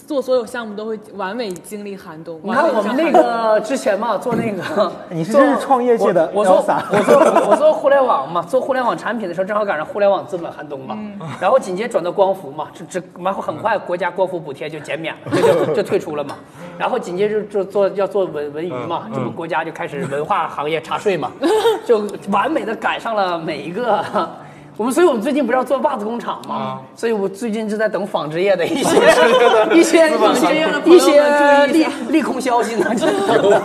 做所有项目都会完美经历寒冬。你看我们那个之前嘛，做那个，你是真是创业界的我我做我做我做互联网嘛，做互联网产品的时候，正好赶上互联网资本寒冬嘛，然后紧接着转到光伏嘛，这这然后很快国家光伏补贴就减免了，就就就退出了嘛，然后紧接着就做要做文文娱嘛，这不国家就开始文化行业查税嘛，就完美的赶上了每一个。我们，所以我们最近不是要做袜子工厂吗，所以我最近就在等纺织业的一些 一些纺织业的一些利利空消息呢，就以后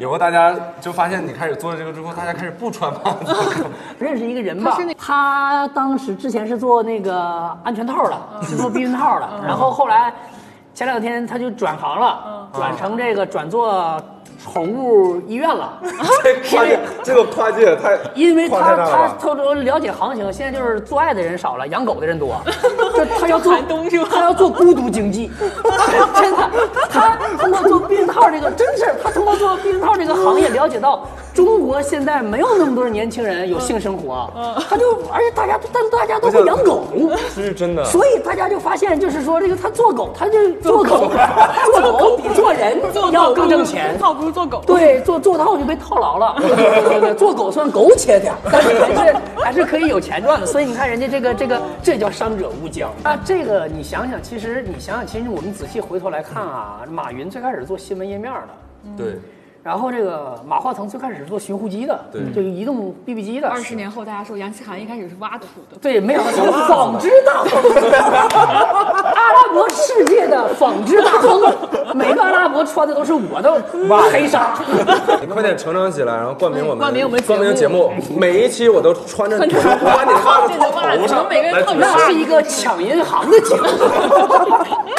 以后大家就发现你开始做了这个之后，大家开始不穿袜子。认识一个人吧他，他当时之前是做那个安全套的，是做避孕套的，然后后来前两天他就转行了，转成这个转做宠物医院了。这跨界，这个跨界太因为他他。他都了解行情，现在就是做爱的人少了，养狗的人多，就 他要做寒冬是吧他要做孤独经济，真的，他通过做避孕套这个，真是他通过做避孕套这个行业了解到中国现在没有那么多年轻人有性生活，他就而且大家但大家都会养狗。这是真的。所以大家就发现，就是说这个他做狗，他就做狗，做狗比做人要更挣钱。套不如做狗。对，做做套就被套牢了。对对对，做狗算苟且点儿，但是还是还是可以有钱赚的。所以你看人家这个这个，这叫伤者无疆啊。这个你想想，其实你想想，其实我们仔细回头来看啊，马云最开始做新闻页面的。对，然后这个马化腾最开始是做寻呼机的，对这个移动 BB 机的。二十年后，大家说杨奇涵一开始是挖土的，对，没想到成了纺织大亨，阿拉伯世界的纺织大亨，每个阿拉伯穿的都是我的挖黑纱。你快点成长起来，然后冠名我们冠名我们冠名节目，每一期我都穿着把你袜子套头上每个人来主套着那。是一个抢银行的节目。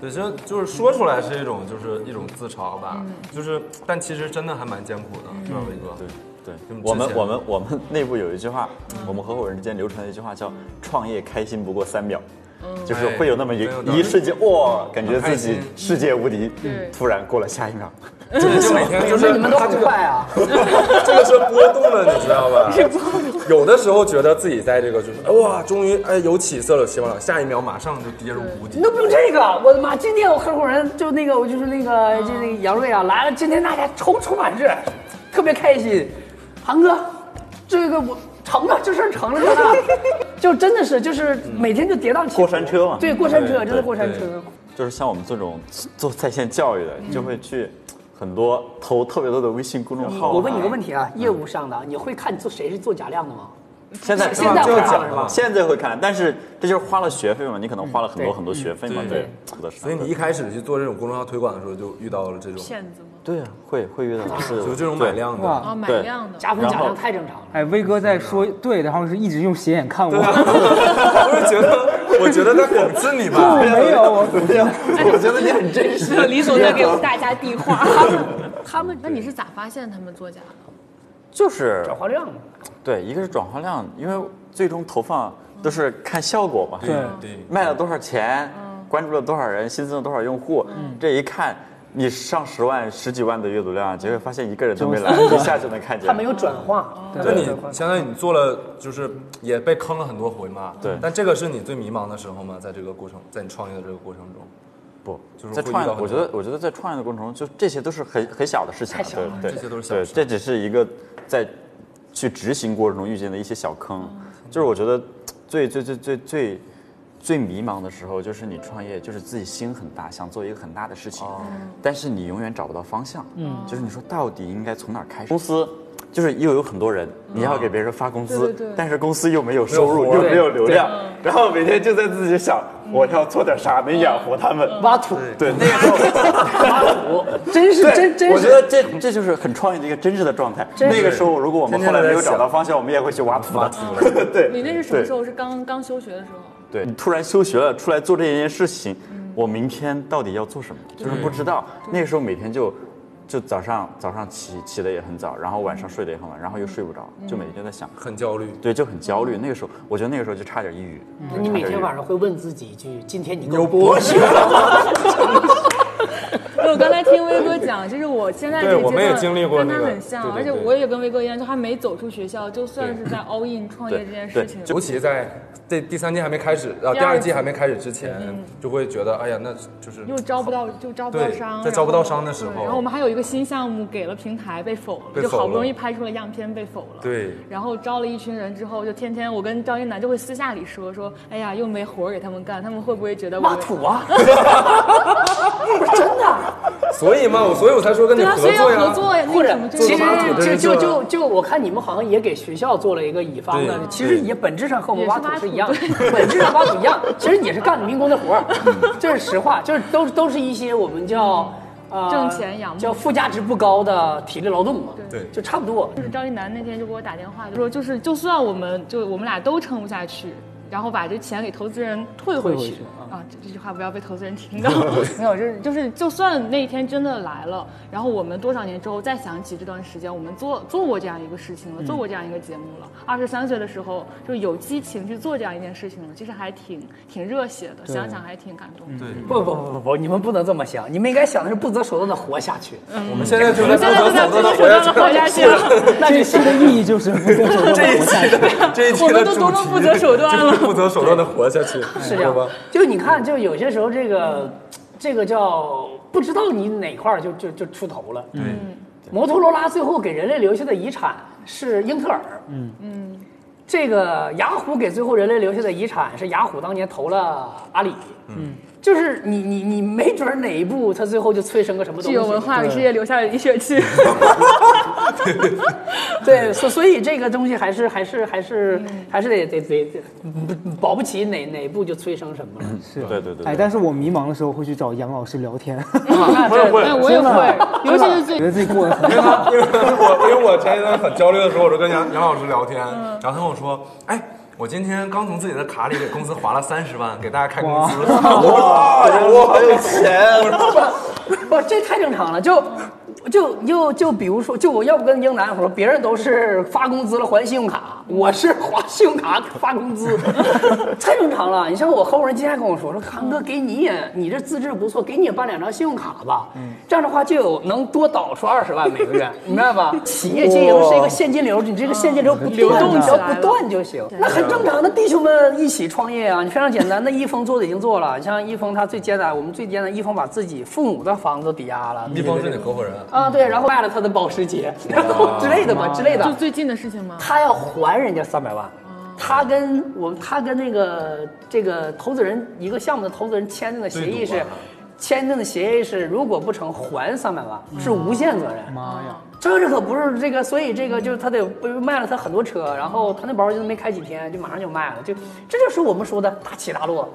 对，就就是说出来是一种就是一种自嘲吧，就是但其实真的还蛮艰苦的，是吧，伟哥？对对嗯，我们我们我们内部有一句话，我们合伙人之间流传的一句话叫“创业开心不过三秒”，就是会有那么一一瞬间，哇，感觉自己世界无敌对，突然过了下一秒，就就每天就是你们都他这个很快啊！这个是波动的，你知道吧？有的时候觉得自己在这个就是哇，终于哎有起色了，希望了，下一秒马上就跌入谷底你。都不用这个，我的妈！今天我合伙人就那个，我就是那个，就那个杨瑞啊来了，今天大家踌躇满志，特别开心。韩哥，这个我成了，这事儿成了，真的，就真的是就是每天就跌宕起伏。过山车嘛对，过山车，真的过山车。就是像我们这种做在线教育的，就会去很多投特别多的微信公众号啊。我问你个问题啊，业务上的，你会看做谁是做假量的吗？现在现在会看了是吧？现在会看，但是这就是花了学费嘛，你可能花了很多很多学费嘛，嗯对。所以你一开始去做这种公众号推广的时候，就遇到了这种，骗子吗？对啊，会会遇到的是就这种买量的。啊，买量的。加分假量太正常了。哎，威哥在说对，然后是一直用斜眼看我。我是觉得，我觉得在讽刺你吧。没有，我 我觉得你很真实。李总在给我们大家递话。他们那你是咋发现他们作假的？就是转化量嘛，对，一个是转化量，因为最终投放都是看效果嘛，对对，卖了多少钱，关注了多少人，新增了多少用户，这一看。你上十万、十几万的阅读量，结果发现一个人都没来，一下就能看见。他没有转化。就你相当于你做了，就是也被坑了很多回嘛。对但这个是你最迷茫的时候吗？在这个过程，在你创业的这个过程中，不，就是在创业，会遇到很多我觉得，我觉得在创业的过程中，就这些都是很很小的事情啊，太小了对对，这些都是小对，事这只是一个在去执行过程中遇见的一些小坑，就是我觉得最最最最最最迷茫的时候，就是你创业，就是自己心很大，想做一个很大的事情，但是你永远找不到方向，嗯，就是你说到底应该从哪儿开始？公司。就是又有很多人，你要给别人发工资，对对对但是公司又没有收入，没又没有流量，然后每天就在自己想，我要做点啥能养活他们。挖土，对，那个时候挖土，真是真真是。我觉得这这就是很创业的一个真实的状态。那个时候，如果我们后来没有找到方向，我们也会去挖土挖土。对，你那是什么时候？是刚刚休学的时候？对，你突然休学了，出来做这件事情，我明天到底要做什么？就是不知道。那个时候每天就就早上早上起起的也很早，然后晚上睡得也很晚，然后又睡不着，就每天在想，很焦虑。对，就很焦虑。那个时候，我觉得那个时候就差点抑郁。那你每天晚上会问自己一句：今天你有够博学了吗？因为我刚才听威哥讲，就是我现在这个对我们也阶段经历过跟那个他很像，而且我也跟威哥一样，就还没走出学校，就算是在 all in 创业这件事情，尤其在这第三季还没开始，啊，第二季还没开始之前，就会觉得，哎呀，那就是又招不到，就招不到商，在招不到商的时候然后我们还有一个新项目给了平台被否了，就好不容易拍出了样片被否了。对然后招了一群人之后，就天天我跟张一楠就会私下里说说，哎呀，又没活儿给他们干，他们会不会觉得我挖土啊！所以嘛，我所以我才说跟你对啊，所以要合作呀，合作呀，或者其实就就就就我看你们好像也给学校做了一个乙方的，其实也本质上和我们挖土是一样的，本质上挖土一样，其实也是干的民工的活儿，这是实话，就是都都是一些我们叫呃挣钱养目叫附加值不高的体力劳动嘛，对。就差不多。就是张一楠那天就给我打电话，就说就是就算我们就我们俩都撑不下去，然后把这钱给投资人退回去退回去啊，这这句话不要被投资人听到。没有，就是就是就算那一天真的来了，然后我们多少年之后再想起这段时间，我们做做过这样一个事情了，做过这样一个节目了。二十三岁的时候就有激情去做这样一件事情了，其实还挺挺热血的，想想还挺感动的。对，不不不不不，你们不能这么想，你们应该想的是不择手段的活下去。我们现在就我们现在就在不择手段的活下去了。那这期的意义就是不择手段这一地活下去。期 的这一期我们都多么不择手段了就是不择手段的活下去，是这样吧？就你看，就有些时候这个这个叫不知道你哪块儿就就就出头了。嗯，摩托罗拉最后给人类留下的遗产是英特尔。嗯嗯，这个雅虎给最后人类留下的遗产是雅虎当年投了阿里。嗯，就是你你你没准儿哪一步它最后就催生个什么东西。具有文化给世界留下了一血气。对，所所以这个东西还是还是还是还是得得得得保不齐哪哪步就催生什么了。是对对对哎，但是我迷茫的时候会去找杨老师聊天，我也会哎，我也会，尤其是最觉得自己过得很因为他，因为我，因为我前一段很焦虑的时候，我就跟杨杨老师聊天，然后他跟我说，哎。我今天刚从自己的卡里给公司划了三十万，给大家开工资。哇，我好有钱！不，这太正常了。就就就就比如说，就我要不跟英男我说，别人都是发工资了还信用卡，我是花信用卡发工资，太正常了。你像我合伙人今天跟我说，说康哥给你也，你这资质不错，给你也办两张信用卡吧。嗯这样的话就有能多导出二十万每个月，你明白吧？企业经营是一个现金流，你这个现金流不流，动只要不断就行。那很正常，那弟兄们一起创业啊，你非常简单。那一峰做的已经做了，你像一峰他最艰难，我们最艰难，一峰把自己父母的房子抵押了，一峰是你合伙人，啊，对，然后卖了他的保时捷，然后之类的嘛，之类的。就最近的事情吗？他要还人家三百万，他跟我们他跟那个这个投资人一个项目的投资人签订的协议是签订的协议是如果不成还三百万，是无限责任。妈呀！这这可不是这个，所以这个就是他得不卖了他很多车，然后他那包就没开几天就马上就卖了，就这就是我们说的大起大落。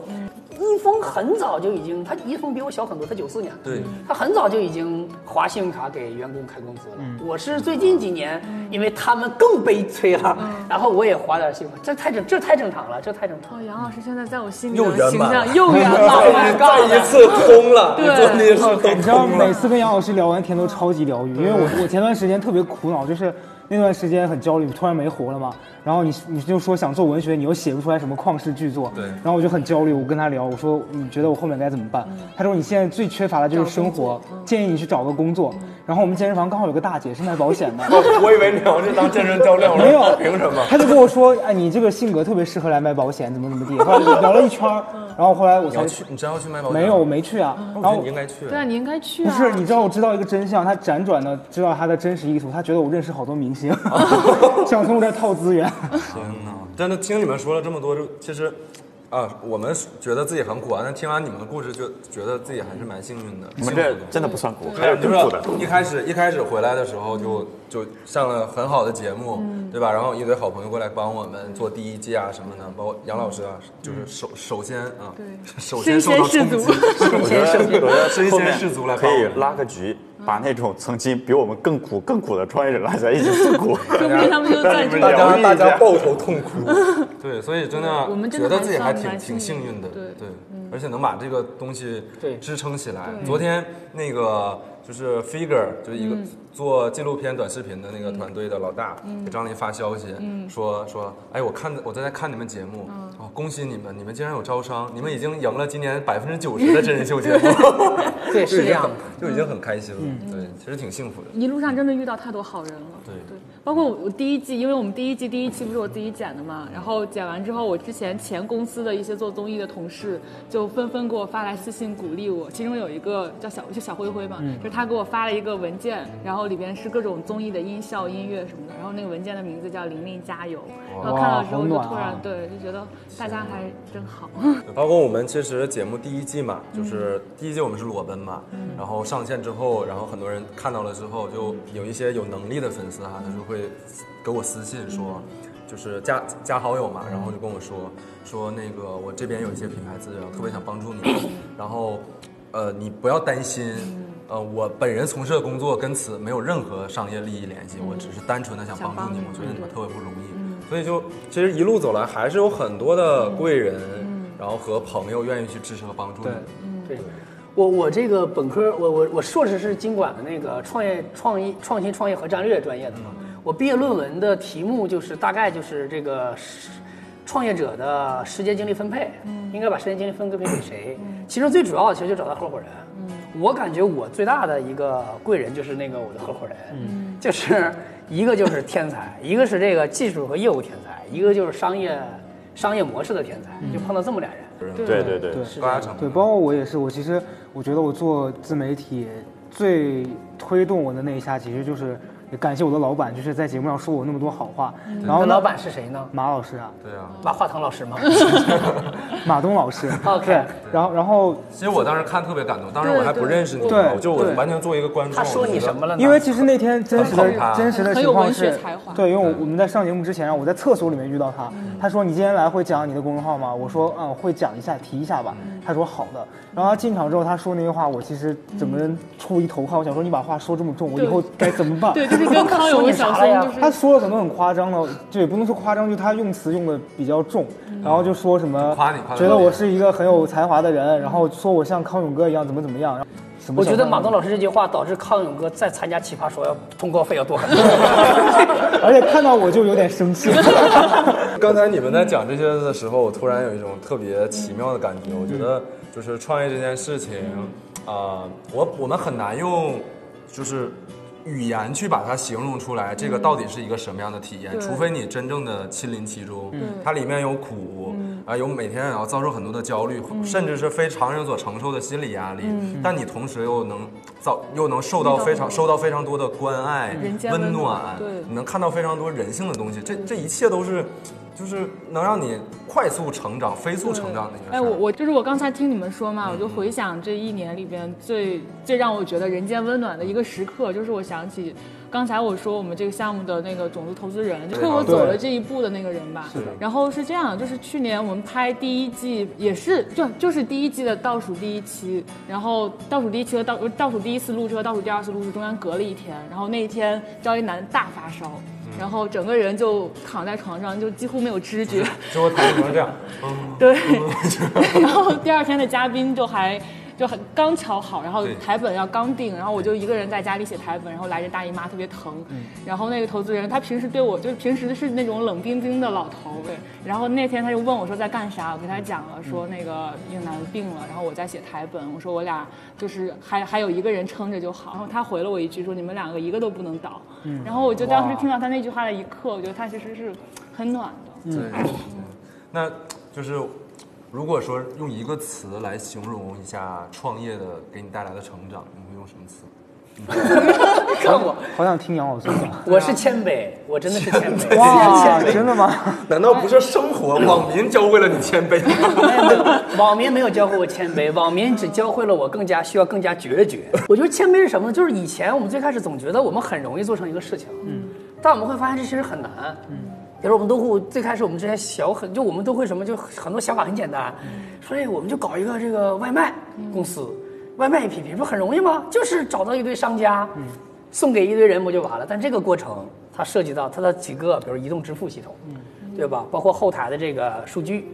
一峰很早就已经，他一峰比我小很多，他九四年，对他很早就已经划信用卡给员工开工资了。我是最近几年，因为他们更悲催了，然后我也划点信用卡，这太正这太正常了，这太正常了。哦，杨老师现在在我心里又的形圆满了象又圆满了。再一次通了，对你知道每。次跟杨老师聊完天都超级疗愈，因为我我前段时间特别苦恼，就是那段时间很焦虑，突然没活了嘛。然后你你就说想做文学，你又写不出来什么旷世巨作，对然后我就很焦虑，我跟他聊，我说你觉得我后面该怎么办？他说你现在最缺乏的就是生活，建议你去找个工作。然后我们健身房刚好有个大姐是卖保险的，我 我以为你要去当健身教练，了没有，凭什么？他就跟我说，哎，你这个性格特别适合来卖保险，怎么怎么地。后来聊了一圈儿，然后后来我才去，你真要去卖保险？没有，我没去啊。我觉然后得你应该去。对啊，你应该去啊。不是，你知道我知道一个真相，他辗转的知道他的真实意图，他觉得我认识好多明星，想从我这儿套资源。天哪！但是听你们说了这么多，就其实，啊，我们觉得自己很苦啊，但听完你们的故事，就觉得自己还是蛮幸运的。你们真的不算苦，还有就是更苦的。一开始一开始回来的时候就就上了很好的节目，对吧？然后一堆好朋友过来帮我们做第一季啊什么的，包括杨老师啊，就是首首先啊，对首先受到冲击，我觉得，我觉得身先士卒来可以拉个局，把那种曾经比我们更苦、更苦的创业者拉在一起诉苦。说不定他们就 在这大家大家抱头痛哭。对，所以真的我们觉得自己还还挺挺幸运的，对对，而且能把这个东西支撑起来。昨天那个就是 Figure，就是一个做纪录片短视频的那个团队的老大，给张琳发消息，说说，哎，我看我在看你们节目，哦，恭喜你们，你们竟然有招商，你们已经赢了今年百分之九十的真人秀节目，对，是这样的。就已经很开心了，对，其实挺幸福的。一路上真的遇到太多好人了。对。对，包括我我第一季，因为我们第一季第一期不是我自己剪的嘛，然后剪完之后，我之前前公司的一些做综艺的同事就纷纷给我发来私信鼓励我，其中有一个叫小就小灰灰嘛，就是他给我发了一个文件，然后里边是各种综艺的音效、音乐什么的，然后那个文件的名字叫“玲玲加油”，然后看到之后就突然对就觉得大家还真好。包括我们其实节目第一季嘛，就是第一季我们是裸奔嘛，然后上线之后，然后很多人看到了之后，就有一些有能力的粉丝哈，他就会给我私信说，就是加加好友嘛，然后就跟我说说那个我这边有一些品牌资源，我特别想帮助你，然后呃你不要担心。呃，我本人从事的工作跟此没有任何商业利益联系，我只是单纯的想帮助你，我觉得你们特别不容易，所以就其实一路走来还是有很多的贵人，然后和朋友愿意去支持和帮助你。对，我我这个本科，我我我硕士是经管的那个创业创意创新创业和战略专业的嘛。我毕业论文的题目就是大概就是这个创业者的时间精力分配，应该把时间精力分配给谁？其中最主要的其实就找到合伙人。我感觉我最大的一个贵人就是那个我的合伙人，就是一个就是天才，一个是这个技术和业务天才，一个就是商业商业模式的天才，就碰到这么俩人。对。对对，对。高压成对，包括我也是，我其实我觉得我做自媒体最推动我的那一下，其实就是也感谢我的老板，就是在节目上说我那么多好话。然后老板是谁呢？马老师啊，对啊，马化腾老师吗？马东老师。OK，然后然后其实我当时看特别感动，当时我还不认识你，对我就我完全作为一个观众。他说你什么了呢？因为其实那天真实的真实的很有文情况是学才华，对，因为我我们在上节目之前，我在厕所里面遇到他，他说你今天来会讲你的公众号吗？我说嗯会讲一下，提一下吧。他说好的。然后他进场之后，他说那句话，我其实整个人出一头汗，我想说你把话说这么重，我以后该怎么办？对，就是跟康永和小松就是他说了很多很夸张的，就也不能说夸张，就他用词用的比较重，然后就说什么夸你夸觉得我是一个很有才华的人，然后说我像康永哥一样怎么怎么样。然后我觉得马东老师这句话导致康永哥再参加奇葩说要通告费要多很多。而且看到我就有点生气。刚才你们在讲这些的时候，我突然有一种特别奇妙的感觉。我觉得就是创业这件事情，啊、我我们很难用就是语言去把它形容出来，这个到底是一个什么样的体验？对。除非你真正的亲临其中，它里面有苦，啊、有每天也要遭受很多的焦虑，甚至是非常人所承受的心理压力。但你同时又能遭又能受到非常受到非常多的关爱温温暖暖，对你能看到非常多人性的东西，这这一切都是，就是能让你快速成长、飞速成长的一个。哎，我我就是我刚才听你们说嘛，我就回想这一年里边最最让我觉得人间温暖的一个时刻，就是我想起刚才我说我们这个项目的那个种子投资人，就推我走了这一步的那个人吧。是的然后是这样，就是去年我们拍第一季，也是就就是第一季的倒数第一期，然后倒数第一期和倒倒数第一次录制和倒数第二次录制中间隔了一天，然后那一天赵一楠大发烧。然后整个人就躺在床上，就几乎没有知觉。就我躺在床上这样，对，然后第二天的嘉宾就还就很刚巧好，然后台本要刚定，然后我就一个人在家里写台本，然后来着大姨妈特别疼，然后那个投资人他平时对我就是平时是那种冷冰冰的老头，对，然后那天他就问我说在干啥，我跟他讲了说那个应楠病了，然后我在写台本，我说我俩就是还还有一个人撑着就好，然后他回了我一句说你们两个一个都不能倒，然后我就当时听到他那句话的一刻，我觉得他其实是很暖的。对，那就是如果说用一个词来形容一下创业的给你带来的成长，你会用什么词？看我，好想听杨老师讲。我是谦卑，我真的是谦卑。哇，真的吗？难道不是生活网民教会了你谦卑吗？没有没有，网民没有教会我谦卑，网民只教会了我更加需要更加决绝。我觉得谦卑是什么呢？就是以前我们最开始总觉得我们很容易做成一个事情，嗯，但我们会发现这其实很难，嗯。比如我们都会最开始我们之前小很，就我们都会什么，就很多想法很简单，说哎，我们就搞一个这个外卖公司，外卖 APP 不很容易吗？就是找到一堆商家，送给一堆人不就完了？但这个过程它涉及到它的几个，比如移动支付系统，对吧？包括后台的这个数据，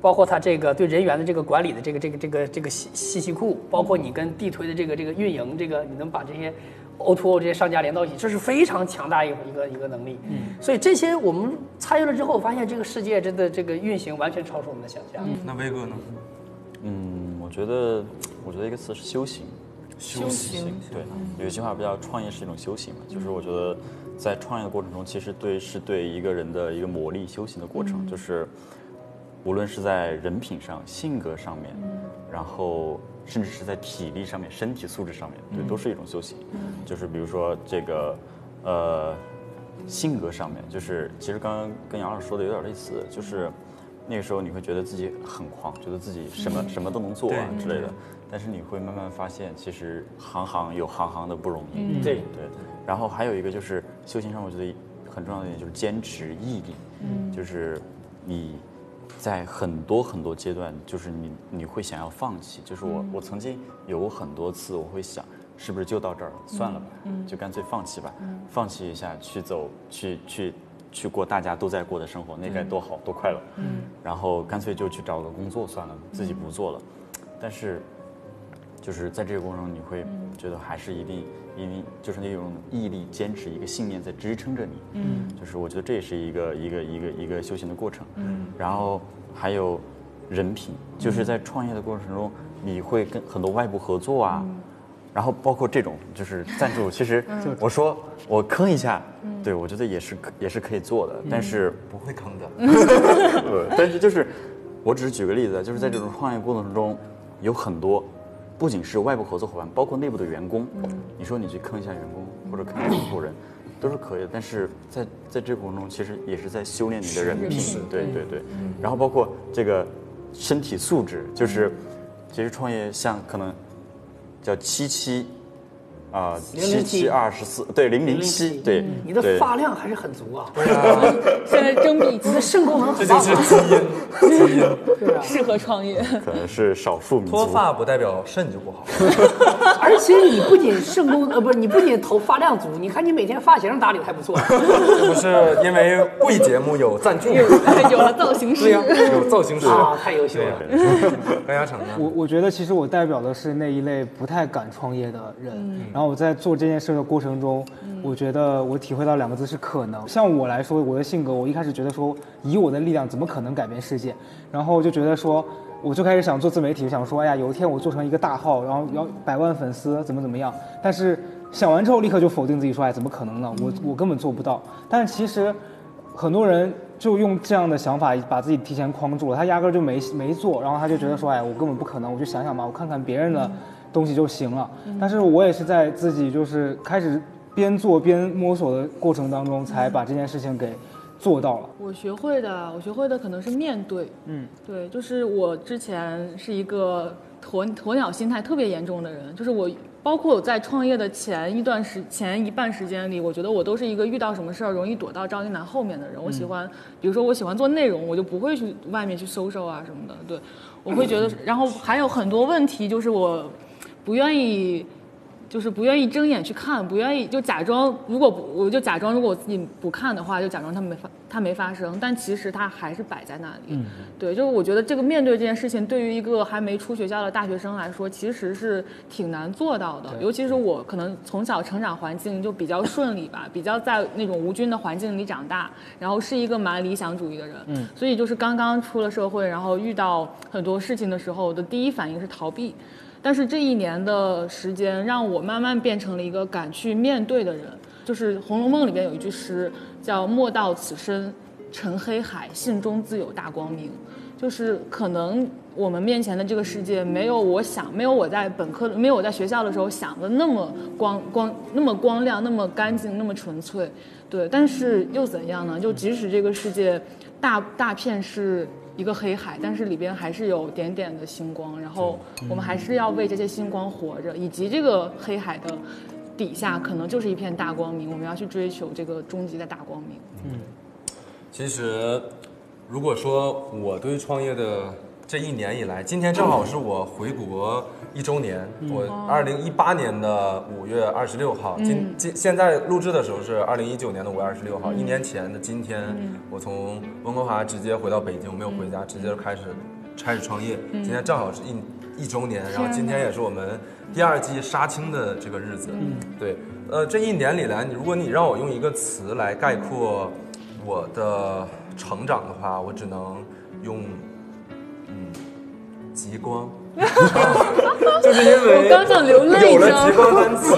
包包括它这个对人员的这个管理的这个这个这个这个信信息库，包括你跟地推的这个这个运营，这个你能把这些 O2O 这些商家连到一起，这是非常强大一个一个一个能力。嗯，所以这些我们参与了之后，发现这个世界真的这个运行完全超出我们的想象。那威哥呢？嗯，我觉得，我觉得一个词是修行。修行。对，有一句话不叫“创业是一种修行”嘛？就是我觉得，在创业的过程中，其实对是对一个人的一个磨砺、修行的过程，就是无论是在人品上、性格上面，然后甚至是在体力上面、身体素质上面，对，都是一种修行。就是比如说这个，呃，性格上面，就是其实刚刚跟杨老师说的有点类似，就是那个时候你会觉得自己很狂，觉得自己什么什么都能做啊之类的，但是你会慢慢发现，其实行行有行行的不容易。对。对，然后还有一个就是修行上，我觉得很重要的一点就是坚持毅力，嗯，就是你在很多很多阶段，就是你你会想要放弃，就是我、我曾经有过很多次，我会想。是不是就到这儿了？算了吧，就干脆放弃吧，放弃一下，去走，去去去过大家都在过的生活，那该多好多快乐。嗯，然后干脆就去找个工作算了，自己不做了。但是就是在这个过程中，你会觉得还是一定一定就是那种毅力、坚持一个信念在支撑着你。嗯，就是我觉得这也是一个一个一个一个修行的过程。嗯，然后还有人品，就是在创业的过程中，你会跟很多外部合作啊。然后包括这种就是赞助，其实 我说我坑一下，对我觉得也是也是可以做的，但是不会坑的。呃，但是就是，我只是举个例子，就是在这种创业过程中，有很多，不仅是外部合作伙伴，包括内部的员工，你说你去坑一下员工或者坑一下合伙人，都是可以的。但是在在这个过程中，其实也是在修炼你的人品，对对对。然后包括这个身体素质，就是其实创业像可能叫七七。啊，七七二十四，对零零七，对，你的发量还是很足啊，现在征比你的肾功能这就是。基因，基因。对啊，适合创业。可能是少数民族。脱发不代表肾就不好。而且你不仅肾功呃不是，你不仅头发量足，你看你每天发型打理的还不错。这不是因为贵节目有赞助吗？有了造型师有造型师。啊，太优秀了。高嘉诚呢？我我觉得其实我代表的是那一类不太敢创业的人，然后我在做这件事的过程中，我觉得我体会到两个字是可能。像我来说，我的性格，我一开始觉得说以我的力量怎么可能改变世界，然后就觉得说。我就开始想做自媒体，想说，哎呀，有一天我做成一个大号，然后要百万粉丝，怎么怎么样。但是想完之后，立刻就否定自己，说，哎，怎么可能呢？我我根本做不到。但是其实很多人就用这样的想法把自己提前框住了，他压根儿就没没做，然后他就觉得说，哎，我根本不可能，我就想想吧，我看看别人的东西就行了。但是我也是在自己就是开始边做边摸索的过程当中，才把这件事情给做到了。我学会的，我学会的可能是面对。嗯，对，就是我之前是一个鸵鸵鸟心态特别严重的人，就是我。包括我在创业的前一段时前一半时间里，我觉得我都是一个遇到什么事儿容易躲到赵一楠后面的人。我喜欢，比如说我喜欢做内容，我就不会去外面去搜搜啊什么的。对，我会觉得，然后还有很多问题，就是我不愿意。就是不愿意睁眼去看，不愿意就假装，如果不我就假装，如果我自己不看的话，就假装它没发，它没发生，但其实它还是摆在那里。对，就是我觉得这个面对这件事情，对于一个还没出学校的大学生来说，其实是挺难做到的。尤其是我可能从小成长环境就比较顺利吧，比较在那种无菌的环境里长大，然后是一个蛮理想主义的人。嗯，所以就是刚刚出了社会，然后遇到很多事情的时候，我的第一反应是逃避。但是这一年的时间，让我慢慢变成了一个敢去面对的人。就是《红楼梦》里边有一句诗叫“莫道此身沉黑海，信中自有大光明”。就是可能我们面前的这个世界，没有我想，没有我在本科，没有我在学校的时候想的那么光光，那么光亮，那么干净，那么纯粹。对，但是又怎样呢？就即使这个世界大大片是一个黑海，但是里边还是有点点的星光，然后我们还是要为这些星光活着，以及这个黑海的底下可能就是一片大光明，我们要去追求这个终极的大光明。嗯其实，如果说我对创业的这一年以来，今天正好是我回国一周年。我二零一八年的五月二十六号，今今现在录制的时候是二零一九年的五月二十六号，一年前的今天，我从温哥华直接回到北京，我没有回家，直接就开始开始创业，今天正好是一一周年，然后今天也是我们第二季杀青的这个日子。对，呃，这一年里来，你如果你让我用一个词来概括我的成长的话，我只能用嗯极光。就是因为我刚想流泪有了极光单词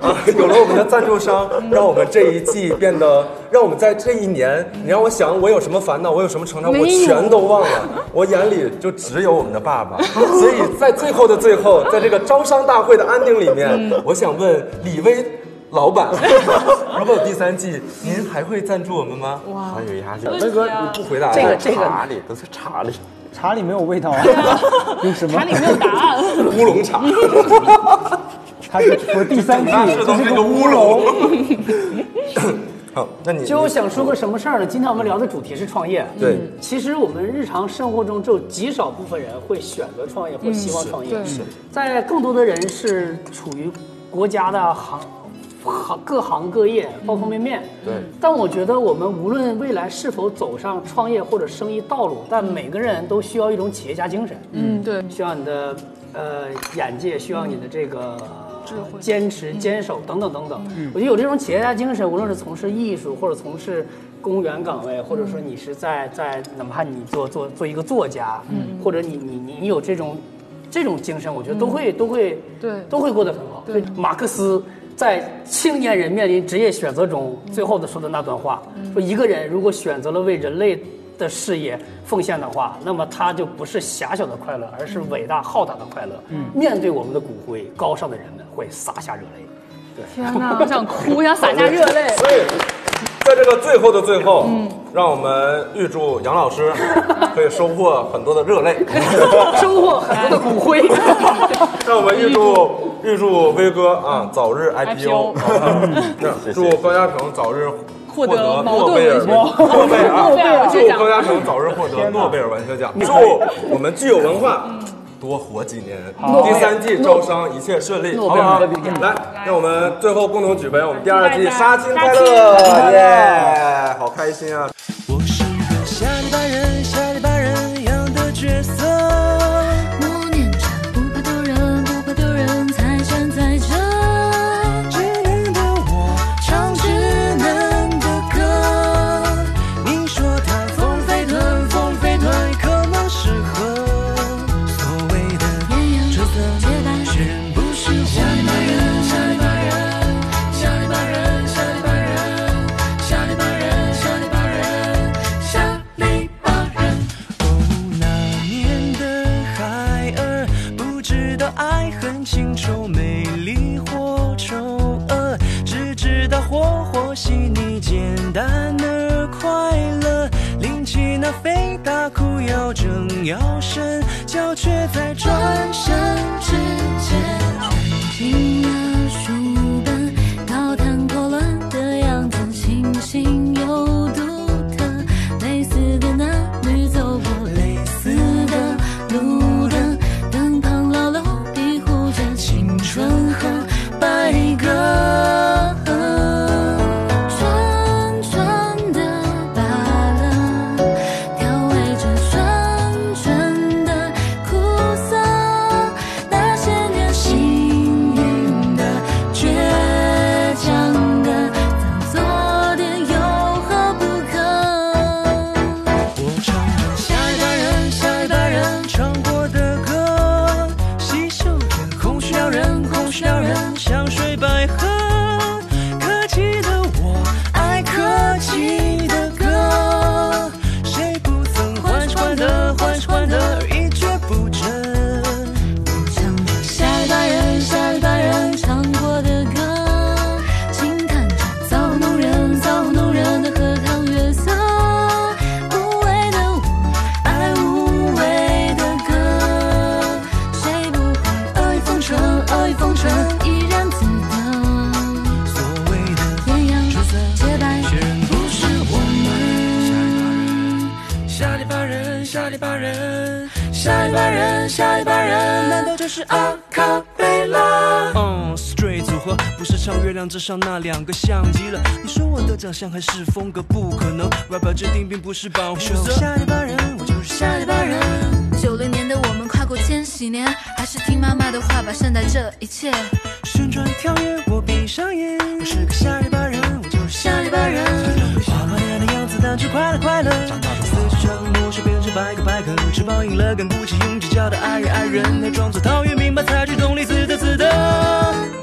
啊，有了我们的赞助商，让我们这一季变得，让我们在这一年，你让我想我有什么烦恼，我有什么成长，我全都忘了，我眼里就只有我们的爸爸。所以在最后的最后，在这个招商大会的安定里面，我想问李威。老板，如果有第三季，您还会赞助我们吗？哇好有压力。威哥，你不回答这个这个茶里都是茶里，茶里没有味道啊，有 什么？茶？里没有答案。乌龙茶，它是说第三季，那是这是个乌是个乌龙。好，那你就想说个什么事儿呢？今天我们聊的主题是创业。对。其实我们日常生活中只有极少部分人会选择创业或希望创业，在更多的人是处于国家的行行各行各业方方面面。对但我觉得我们无论未来是否走上创业或者生意道路，但每个人都需要一种企业家精神。嗯，对，需要你的呃眼界，需要你的这个智慧坚持、坚守等等等等。我觉得有这种企业家精神，无论是从事艺术，或者从事公务员岗位，或者说你是在在哪怕你做做做一个作家，或者你你你你有这种这种精神，我觉得都会都会对都会过得很好。对马克思。在青年人面临职业选择中，最后的说的那段话，说一个人如果选择了为人类的事业奉献的话，那么他就不是狭小的快乐，而是伟大浩大的快乐。面对我们的骨灰，高尚的人们会洒下热泪。对天哪，我想哭，我想洒下热泪。所以，在这个最后的最后，让我们预祝杨老师 可以收获很多的热泪，收获很多的骨灰。让我们预祝预祝威哥啊早日 IPO，那祝高嘉诚早日。获得诺贝尔诺贝尔祝高嘉诚早日获得诺贝尔文学奖，祝我们具有文化多活几年。第三季招商一切顺利，好不好？来，让我们最后共同举杯，我们第二季杀青快乐，耶！好开心啊！美丽或丑恶，只知道活活细腻、简单而快乐。拎起那肥大裤腰，正要伸脚，却在亮之上那两个相机了。你说我的长相还是风格不可能，rapper 制定并不是保护色。我下里巴人，我就是下里巴人。九零年的我们跨过千禧年，还是听妈妈的话吧，善待这一切。旋转跳跃，我闭上眼，我是个下里巴人，我就是下里巴人。花花脸的样子，但却快乐快乐。长大四肢长魔术变成百个百科，翅膀硬了，跟不起用计较的爱人爱人，还装作陶渊明白采取动力，自得自得。